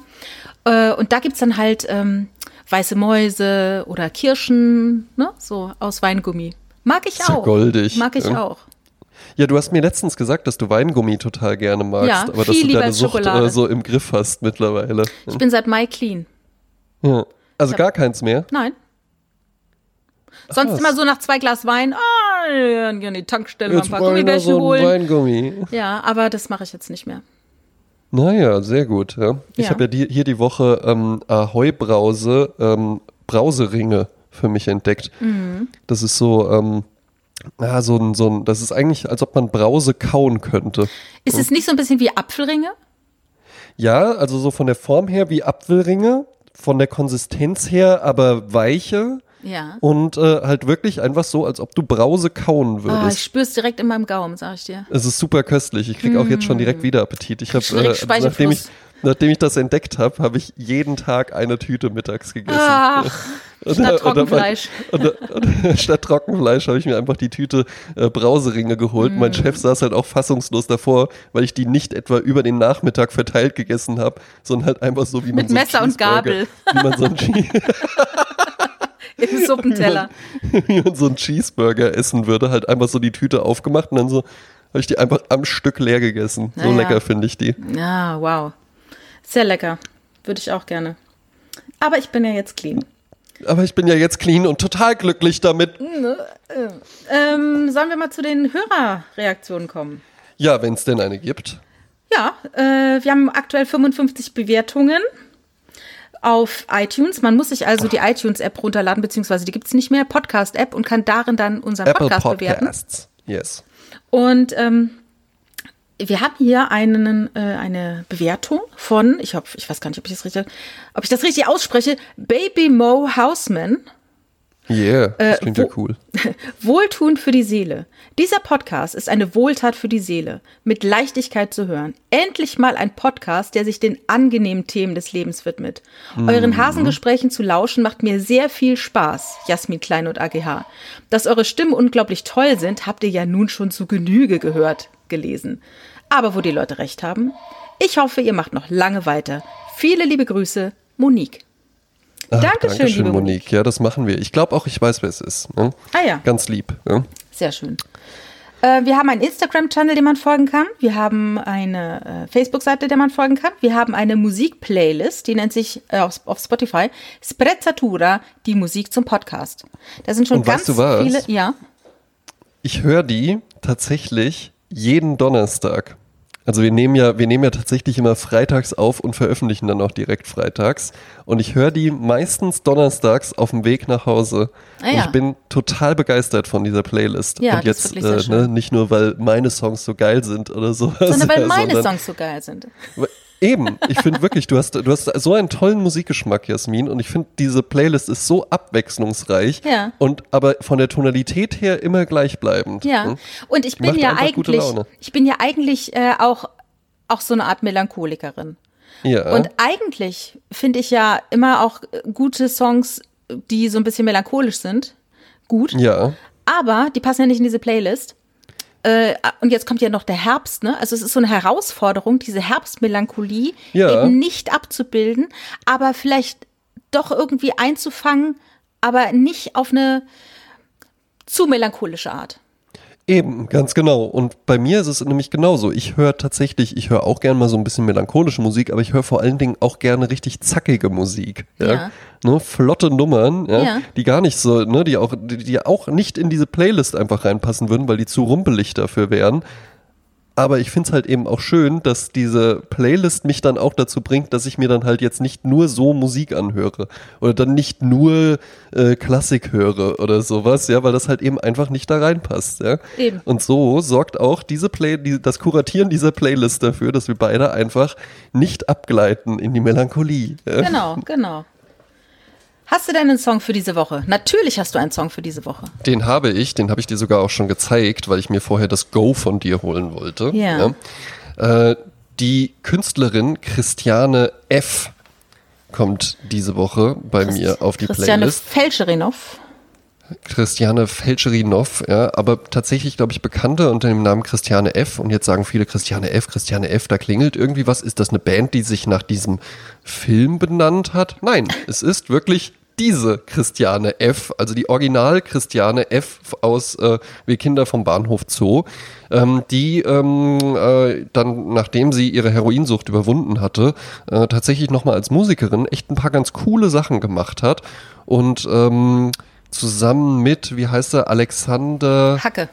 Äh, und da gibt's dann halt ähm, weiße Mäuse oder Kirschen, ne? So aus Weingummi. Mag ich auch. goldig, Mag ich ja. auch. ja, du hast mir letztens gesagt, dass du Weingummi total gerne magst, Ja, aber dass du deine Sucht äh, so im Griff hast mittlerweile. Ich bin seit Mai clean. Ja. Also gar keins mehr. Nein. Sonst was. immer so nach zwei Glas Wein, ah, gehen die Tankstelle mal ein paar Gummibärchen so holen. Weingummi. Ja, aber das mache ich jetzt nicht mehr. Naja, sehr gut. Ja. Ich Ja. habe ja die, hier die Woche ähm, Ahoi-Brause, ähm, Brauseringe für mich entdeckt. Mhm. Das ist so, ähm, ja, so ein, so ein, das ist eigentlich, als ob man Brause kauen könnte. Ist es nicht so ein bisschen wie Apfelringe? Ja, also so von der Form her wie Apfelringe, von der Konsistenz her aber weicher Ja. Und äh, halt wirklich einfach so, als ob du Brause kauen Oh, würdest. ich spür's direkt in meinem Gaumen, sag ich dir. es ist super köstlich. Ich kriege auch jetzt schon direkt wieder Appetit. Ich habe, äh, nachdem ich nachdem ich das entdeckt habe, habe ich jeden Tag eine Tüte mittags gegessen. Ach, <laughs> Und- statt und- Trockenfleisch. Und, und, und statt Trockenfleisch habe ich mir einfach die Tüte äh, Brauseringe geholt. Mm. Mein Chef saß halt auch fassungslos davor, weil ich die nicht etwa über den Nachmittag verteilt gegessen habe, sondern halt einfach so wie man Mit so Messer und Gabel. Wie man so <laughs> Chee- <laughs> Im Suppenteller. <laughs> wie man so einen Cheeseburger essen würde, halt einfach so die Tüte aufgemacht und dann so habe ich die einfach am Stück leer gegessen. So Naja. lecker finde ich die. Ja, wow. Sehr lecker. Würde ich auch gerne. Aber ich bin ja jetzt clean. Aber ich bin ja jetzt clean und total glücklich damit. Ähm, sollen wir mal zu den Hörerreaktionen kommen? Ja, wenn es denn eine gibt. Ja, äh, wir haben aktuell 55 Bewertungen auf iTunes. Man muss sich also die iTunes-App runterladen, beziehungsweise die gibt es nicht mehr, Podcast-App, und kann darin dann unseren Apple Podcast bewerten. Podcasts. Yes. Und ähm, wir haben hier einen, äh, eine Bewertung von, ich hoffe, ich weiß gar nicht, ob ich das richtig, ob ich das richtig ausspreche, Baby Mo Houseman. Yeah, das klingt ja Äh, wo- cool. <laughs> Wohltun für die Seele. Dieser Podcast ist eine Wohltat für die Seele, mit Leichtigkeit zu hören. Endlich mal ein Podcast, der sich den angenehmen Themen des Lebens widmet. Euren Hasengesprächen zu lauschen macht mir sehr viel Spaß, Jasmin Klein und AGH. Dass eure Stimmen unglaublich toll sind, habt ihr ja nun schon zu Genüge gehört, gelesen. Aber wo die Leute recht haben, ich hoffe, ihr macht noch lange weiter. Viele liebe Grüße, Monique. Ach, Dankeschön, Dankeschön, liebe Monique. Ja, das machen wir. Ich glaube auch, ich weiß, wer es ist. Ne? Ah ja. Ganz lieb. Ne? Sehr schön. Äh, wir haben einen Instagram-Channel, dem man folgen kann. Wir haben eine äh, Facebook-Seite, der man folgen kann. Wir haben eine Musik-Playlist, die nennt sich äh, auf, auf Spotify Sprezzatura, die Musik zum Podcast. Da sind schon Und ganz weißt du was? viele. Ja. Ich höre die tatsächlich jeden Donnerstag. Also wir nehmen ja, wir nehmen ja tatsächlich immer freitags auf und veröffentlichen dann auch direkt freitags. Und ich höre die meistens donnerstags auf dem Weg nach Hause. Ah und ja. ich bin total begeistert von dieser Playlist. Ja, und das ist jetzt äh, ne, nicht nur, weil meine Songs so geil sind oder sowas. Sondern weil <laughs> meine Songs so geil sind. Eben, ich finde wirklich, du hast, du hast so einen tollen Musikgeschmack, Jasmin, und ich finde, diese Playlist ist so abwechslungsreich Ja. und aber von der Tonalität her immer gleichbleibend. Ja. Hm? Und ich bin ja eigentlich, ich bin ja eigentlich äh, auch, auch so eine Art Melancholikerin. Ja. Und eigentlich finde ich ja immer auch gute Songs, die so ein bisschen melancholisch sind, gut. ja. Aber die passen ja nicht in diese Playlist. Äh, und jetzt kommt ja noch der Herbst, ne? Also es ist so eine Herausforderung, diese Herbstmelancholie Ja. eben nicht abzubilden, aber vielleicht doch irgendwie einzufangen, aber nicht auf eine zu melancholische Art. Eben, ganz genau. Und bei mir ist es nämlich genauso. Ich höre tatsächlich, ich höre auch gerne mal so ein bisschen melancholische Musik, aber ich höre vor allen Dingen auch gerne richtig zackige Musik. Ja. Ja. Ne, flotte Nummern, ja, Ja. die gar nicht so, ne, die auch, die, die auch nicht in diese Playlist einfach reinpassen würden, weil die zu rumpelig dafür wären. Aber ich finde es halt eben auch schön, dass diese Playlist mich dann auch dazu bringt, dass ich mir dann halt jetzt nicht nur so Musik anhöre oder dann nicht nur äh, Klassik höre oder sowas, ja, weil das halt eben einfach nicht da reinpasst, ja. Eben. Und so sorgt auch diese Play, die, das Kuratieren dieser Playlist dafür, dass wir beide einfach nicht abgleiten in die Melancholie. Ja? Genau, genau. Hast du denn einen Song für diese Woche? Natürlich hast du einen Song für diese Woche. Den habe ich, den habe ich dir sogar auch schon gezeigt, weil ich mir vorher das Go von dir holen wollte. Ja. Ja. Äh, die Künstlerin Christiane F. kommt diese Woche bei mir auf die Christiane Playlist. Felscherinov. Christiane Felscherinov, ja, aber tatsächlich, glaube ich, bekannter unter dem Namen Christiane F. Und jetzt sagen viele Christiane F, Christiane F, da klingelt irgendwie was. Ist das eine Band, die sich nach diesem Film benannt hat? Nein, <laughs> es ist wirklich diese Christiane F, also die Original Christiane F aus äh, Wir Kinder vom Bahnhof Zoo, ähm, die ähm, äh, dann, nachdem sie ihre Heroinsucht überwunden hatte, äh, tatsächlich nochmal als Musikerin echt ein paar ganz coole Sachen gemacht hat und ähm, zusammen mit, wie heißt er, Alexander Hacke.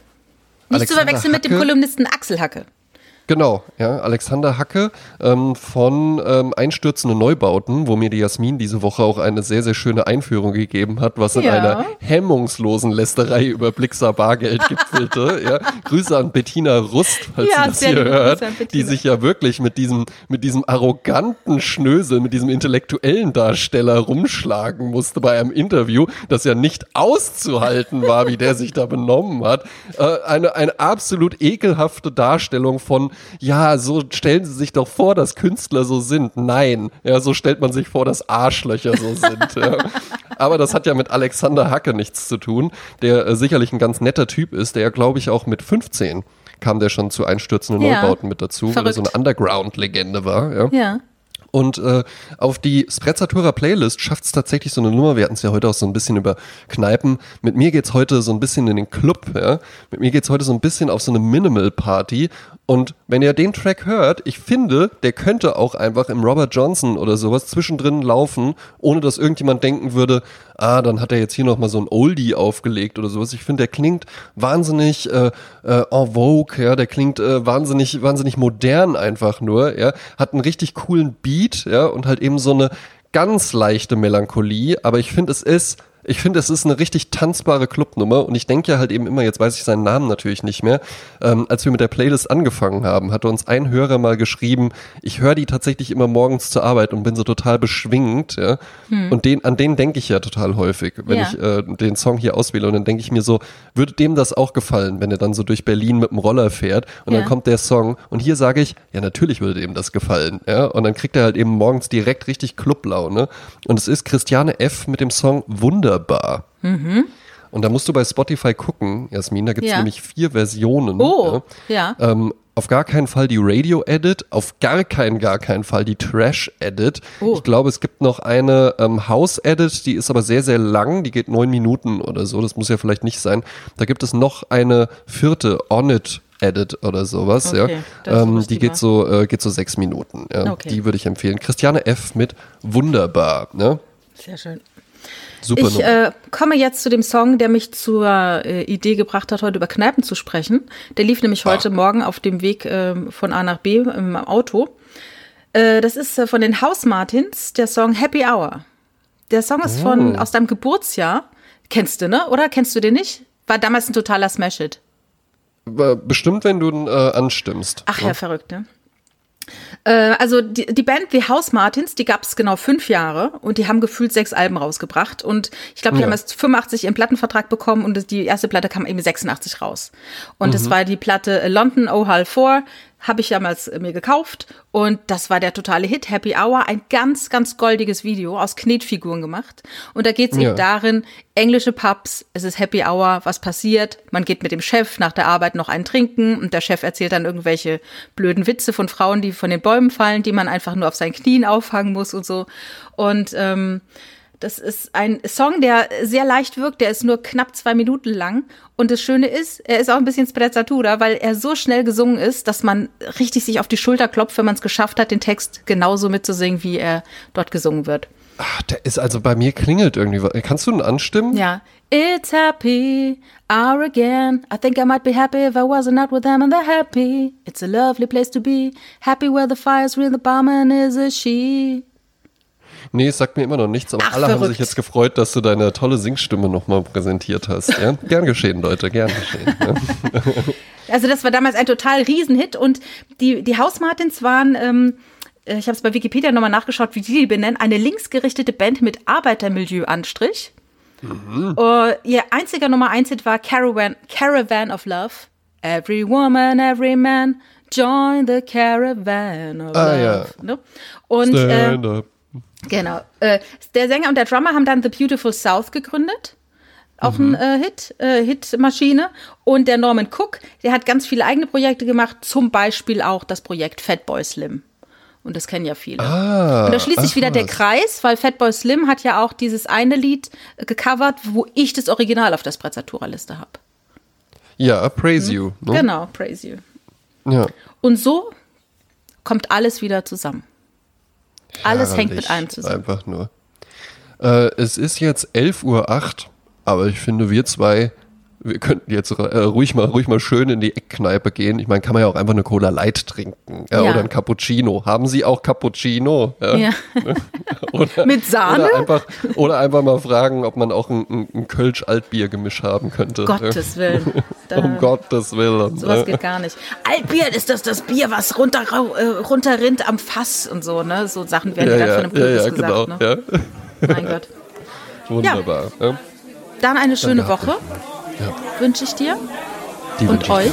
Nicht zu Alexander verwechseln mit dem? Kolumnisten Axel Hacke. Genau, ja, Alexander Hacke ähm, von ähm, Einstürzende Neubauten, wo mir die Jasmin diese Woche auch eine sehr, sehr schöne Einführung gegeben hat, was in Ja. einer hemmungslosen Lästerei über Blixer Bargeld <laughs> gipfelte. ja. Grüße an Bettina Rust, falls Ja, sie das hier hört, die sich ja wirklich mit diesem, mit diesem arroganten Schnösel, mit diesem intellektuellen Darsteller rumschlagen musste bei einem Interview, das ja nicht auszuhalten war, wie der sich da <laughs> benommen hat. Äh, eine, eine absolut ekelhafte Darstellung von, ja, so stellen Sie sich doch vor, dass Künstler so sind. Nein, ja, so stellt man sich vor, dass Arschlöcher so sind. ja. Aber das hat ja mit Alexander Hacke nichts zu tun, der äh, sicherlich ein ganz netter Typ ist, der ja, glaube ich, auch mit 15 kam der schon zu einstürzenden Ja. Neubauten mit dazu, weil er so eine Verrückt. Underground-Legende war. Ja. Ja. Und äh, auf die Sprezzatura Playlist schafft es tatsächlich so eine Nummer. Wir hatten es ja heute auch so ein bisschen über Kneipen. Mit mir geht's heute so ein bisschen in den Club. Ja? Mit mir geht's heute so ein bisschen auf so eine Minimal Party. Und wenn ihr den Track hört, ich finde, der könnte auch einfach im Robert Johnson oder sowas zwischendrin laufen, ohne dass irgendjemand denken würde, ah, dann hat er jetzt hier nochmal so ein Oldie aufgelegt oder sowas. Ich finde, der klingt wahnsinnig äh, äh, en vogue, ja, der klingt äh, wahnsinnig, wahnsinnig modern einfach nur, ja, hat einen richtig coolen Beat, ja, und halt eben so eine ganz leichte Melancholie, aber ich finde, es ist ich finde, es ist eine richtig tanzbare Clubnummer und ich denke ja halt eben immer, jetzt weiß ich seinen Namen natürlich nicht mehr, ähm, als wir mit der Playlist angefangen haben, hatte uns ein Hörer mal geschrieben, ich höre die tatsächlich immer morgens zur Arbeit und bin so total beschwingend, ja. Und den, an den denke ich ja total häufig, wenn Ja. ich äh, den Song hier auswähle und dann denke ich mir so, würde dem das auch gefallen, wenn er dann so durch Berlin mit dem Roller fährt und Ja. dann kommt der Song und hier sage ich, ja natürlich würde dem das gefallen, ja. Und dann kriegt er halt eben morgens direkt richtig Clublaune und es ist Christiane F. mit dem Song Wunderbar. Und da musst du bei Spotify gucken, Jasmin, da gibt es Ja. nämlich vier Versionen. Oh, ja. Ähm, auf gar keinen Fall die Radio-Edit, auf gar keinen, gar keinen Fall die Trash-Edit. Oh. Ich glaube, es gibt noch eine ähm, House-Edit, die ist aber sehr, sehr lang, die geht neun Minuten oder so, das muss ja vielleicht nicht sein. Da gibt es noch eine vierte On-It. Edit oder sowas, Okay, ja. Ähm, die geht so, äh, geht so sechs Minuten. Ja. Okay. Die würde ich empfehlen. Christiane F. mit Wunderbar. Ne? Sehr schön. Super Ich äh, komme jetzt zu dem Song, der mich zur äh, Idee gebracht hat, heute über Kneipen zu sprechen. Der lief nämlich heute Morgen auf dem Weg ähm, von A nach B im Auto. Äh, das ist äh, von den House Martins, der Song Happy Hour. Der Song ist Oh. von aus deinem Geburtsjahr. Kennst du, ne? Oder kennst du den nicht? War damals ein totaler Smash-Hit. Äh, Bestimmt, wenn du ihn äh, anstimmst. Ach ja, verrückt, ne? Äh, also die, die Band The House Martins, die gab es genau fünf Jahre und die haben gefühlt sechs Alben rausgebracht. Und ich glaube, die Ja. haben erst 85 ihren Plattenvertrag bekommen und die erste Platte kam eben 86 raus. Und das war die Platte London Oh Hall 4, habe ich damals äh, mir gekauft und das war der totale Hit. Happy Hour, ein ganz, ganz goldiges Video aus Knetfiguren gemacht. Und da geht es Ja. eben darin, englische Pubs, es ist Happy Hour, was passiert? Man geht mit dem Chef nach der Arbeit noch einen trinken und der Chef erzählt dann irgendwelche blöden Witze von Frauen, die von den Bäumen fallen, die man einfach nur auf seinen Knien auffangen muss und so. Und ähm, das ist ein Song, der sehr leicht wirkt. Der ist nur knapp zwei Minuten lang. Und das Schöne ist, er ist auch ein bisschen Sprezzatura, weil er so schnell gesungen ist, dass man richtig sich auf die Schulter klopft, wenn man es geschafft hat, den Text genauso mitzusingen, wie er dort gesungen wird. Ach, der ist also bei mir klingelt irgendwie. Kannst du ihn anstimmen? Ja. It's happy hour again. I think I might be happy if I wasn't out with them and they're happy. It's a lovely place to be. Happy where the fire's real, the barman is a she. Nee, es sagt mir immer noch nichts, aber Ach, alle haben verrückt. sich jetzt gefreut, dass du deine tolle Singstimme nochmal präsentiert hast. Ja? <laughs> Gern geschehen, Leute, gern geschehen. Ja? <laughs> Also das war damals ein total Riesenhit und die, die House Martins waren, ähm, äh, ich habe es bei Wikipedia nochmal nachgeschaut, wie die die benennen, eine linksgerichtete Band mit Arbeitermilieu-Anstrich. Äh, ihr einziger Nummer eins Hit war Caravan, Caravan of Love. Every woman, every man, join the caravan of Ah, love. ja. Ne? Und äh, Stand up. Genau. Äh, der Sänger und der Drummer haben dann The Beautiful South gegründet. Auch ein äh, Hit, äh, Hitmaschine. Und der Norman Cook, der hat ganz viele eigene Projekte gemacht, zum Beispiel auch das Projekt Fatboy Slim. Und das kennen ja viele. Ah, und da schließt sich wieder der was. Kreis, weil Fatboy Slim hat ja auch dieses eine Lied äh, gecovert, wo ich das Original auf der Sprezzatura-Liste habe. Ja, praise you. Ne? Genau, Praise You. Ja. Und so kommt alles wieder zusammen. Alles hängt mit allem zusammen. Einfach nur. Äh, es ist jetzt 11.08 Uhr, aber ich finde, wir zwei wir könnten jetzt äh, ruhig mal ruhig mal schön in die Eckkneipe gehen. Ich meine, kann man ja auch einfach eine Cola Light trinken ja, Ja. oder ein Cappuccino. Haben Sie auch Cappuccino? Ja. Ja. <laughs> Oder, Mit Sahne? Oder einfach, oder einfach mal fragen, ob man auch ein, ein, ein Kölsch-Altbier-Gemisch haben könnte. <laughs> Gottes Willen. Um Gottes Willen. Sowas ja. geht gar nicht. Altbier ist das das Bier, was runter, äh, runterrinnt am Fass und so, ne? So Sachen werden ja, ja, von einem ja, Kürbis ja, gesagt, genau. ne? Ja. Mein Gott. <laughs> Wunderbar. Ja. Dann eine schöne gehabt. Woche wünsche ich dir. Die Und euch?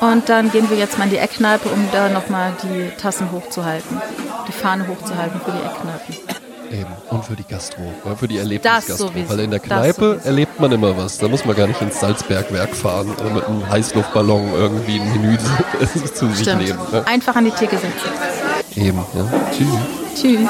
Ja. Und dann gehen wir jetzt mal in die Eckkneipe, um da nochmal die Tassen hochzuhalten. Die Fahne hochzuhalten für die Eckkneipen. Eben. Und für die Gastro, ja, für die Erlebnisgastro. Weil in der Kneipe erlebt man immer was. Da muss man gar nicht ins Salzbergwerk fahren oder mit einem Heißluftballon irgendwie ein Menü <laughs> zu sich Stimmt. nehmen. Ne? Einfach an die Theke setzen. Eben, ja. Tschüss. Tschüss.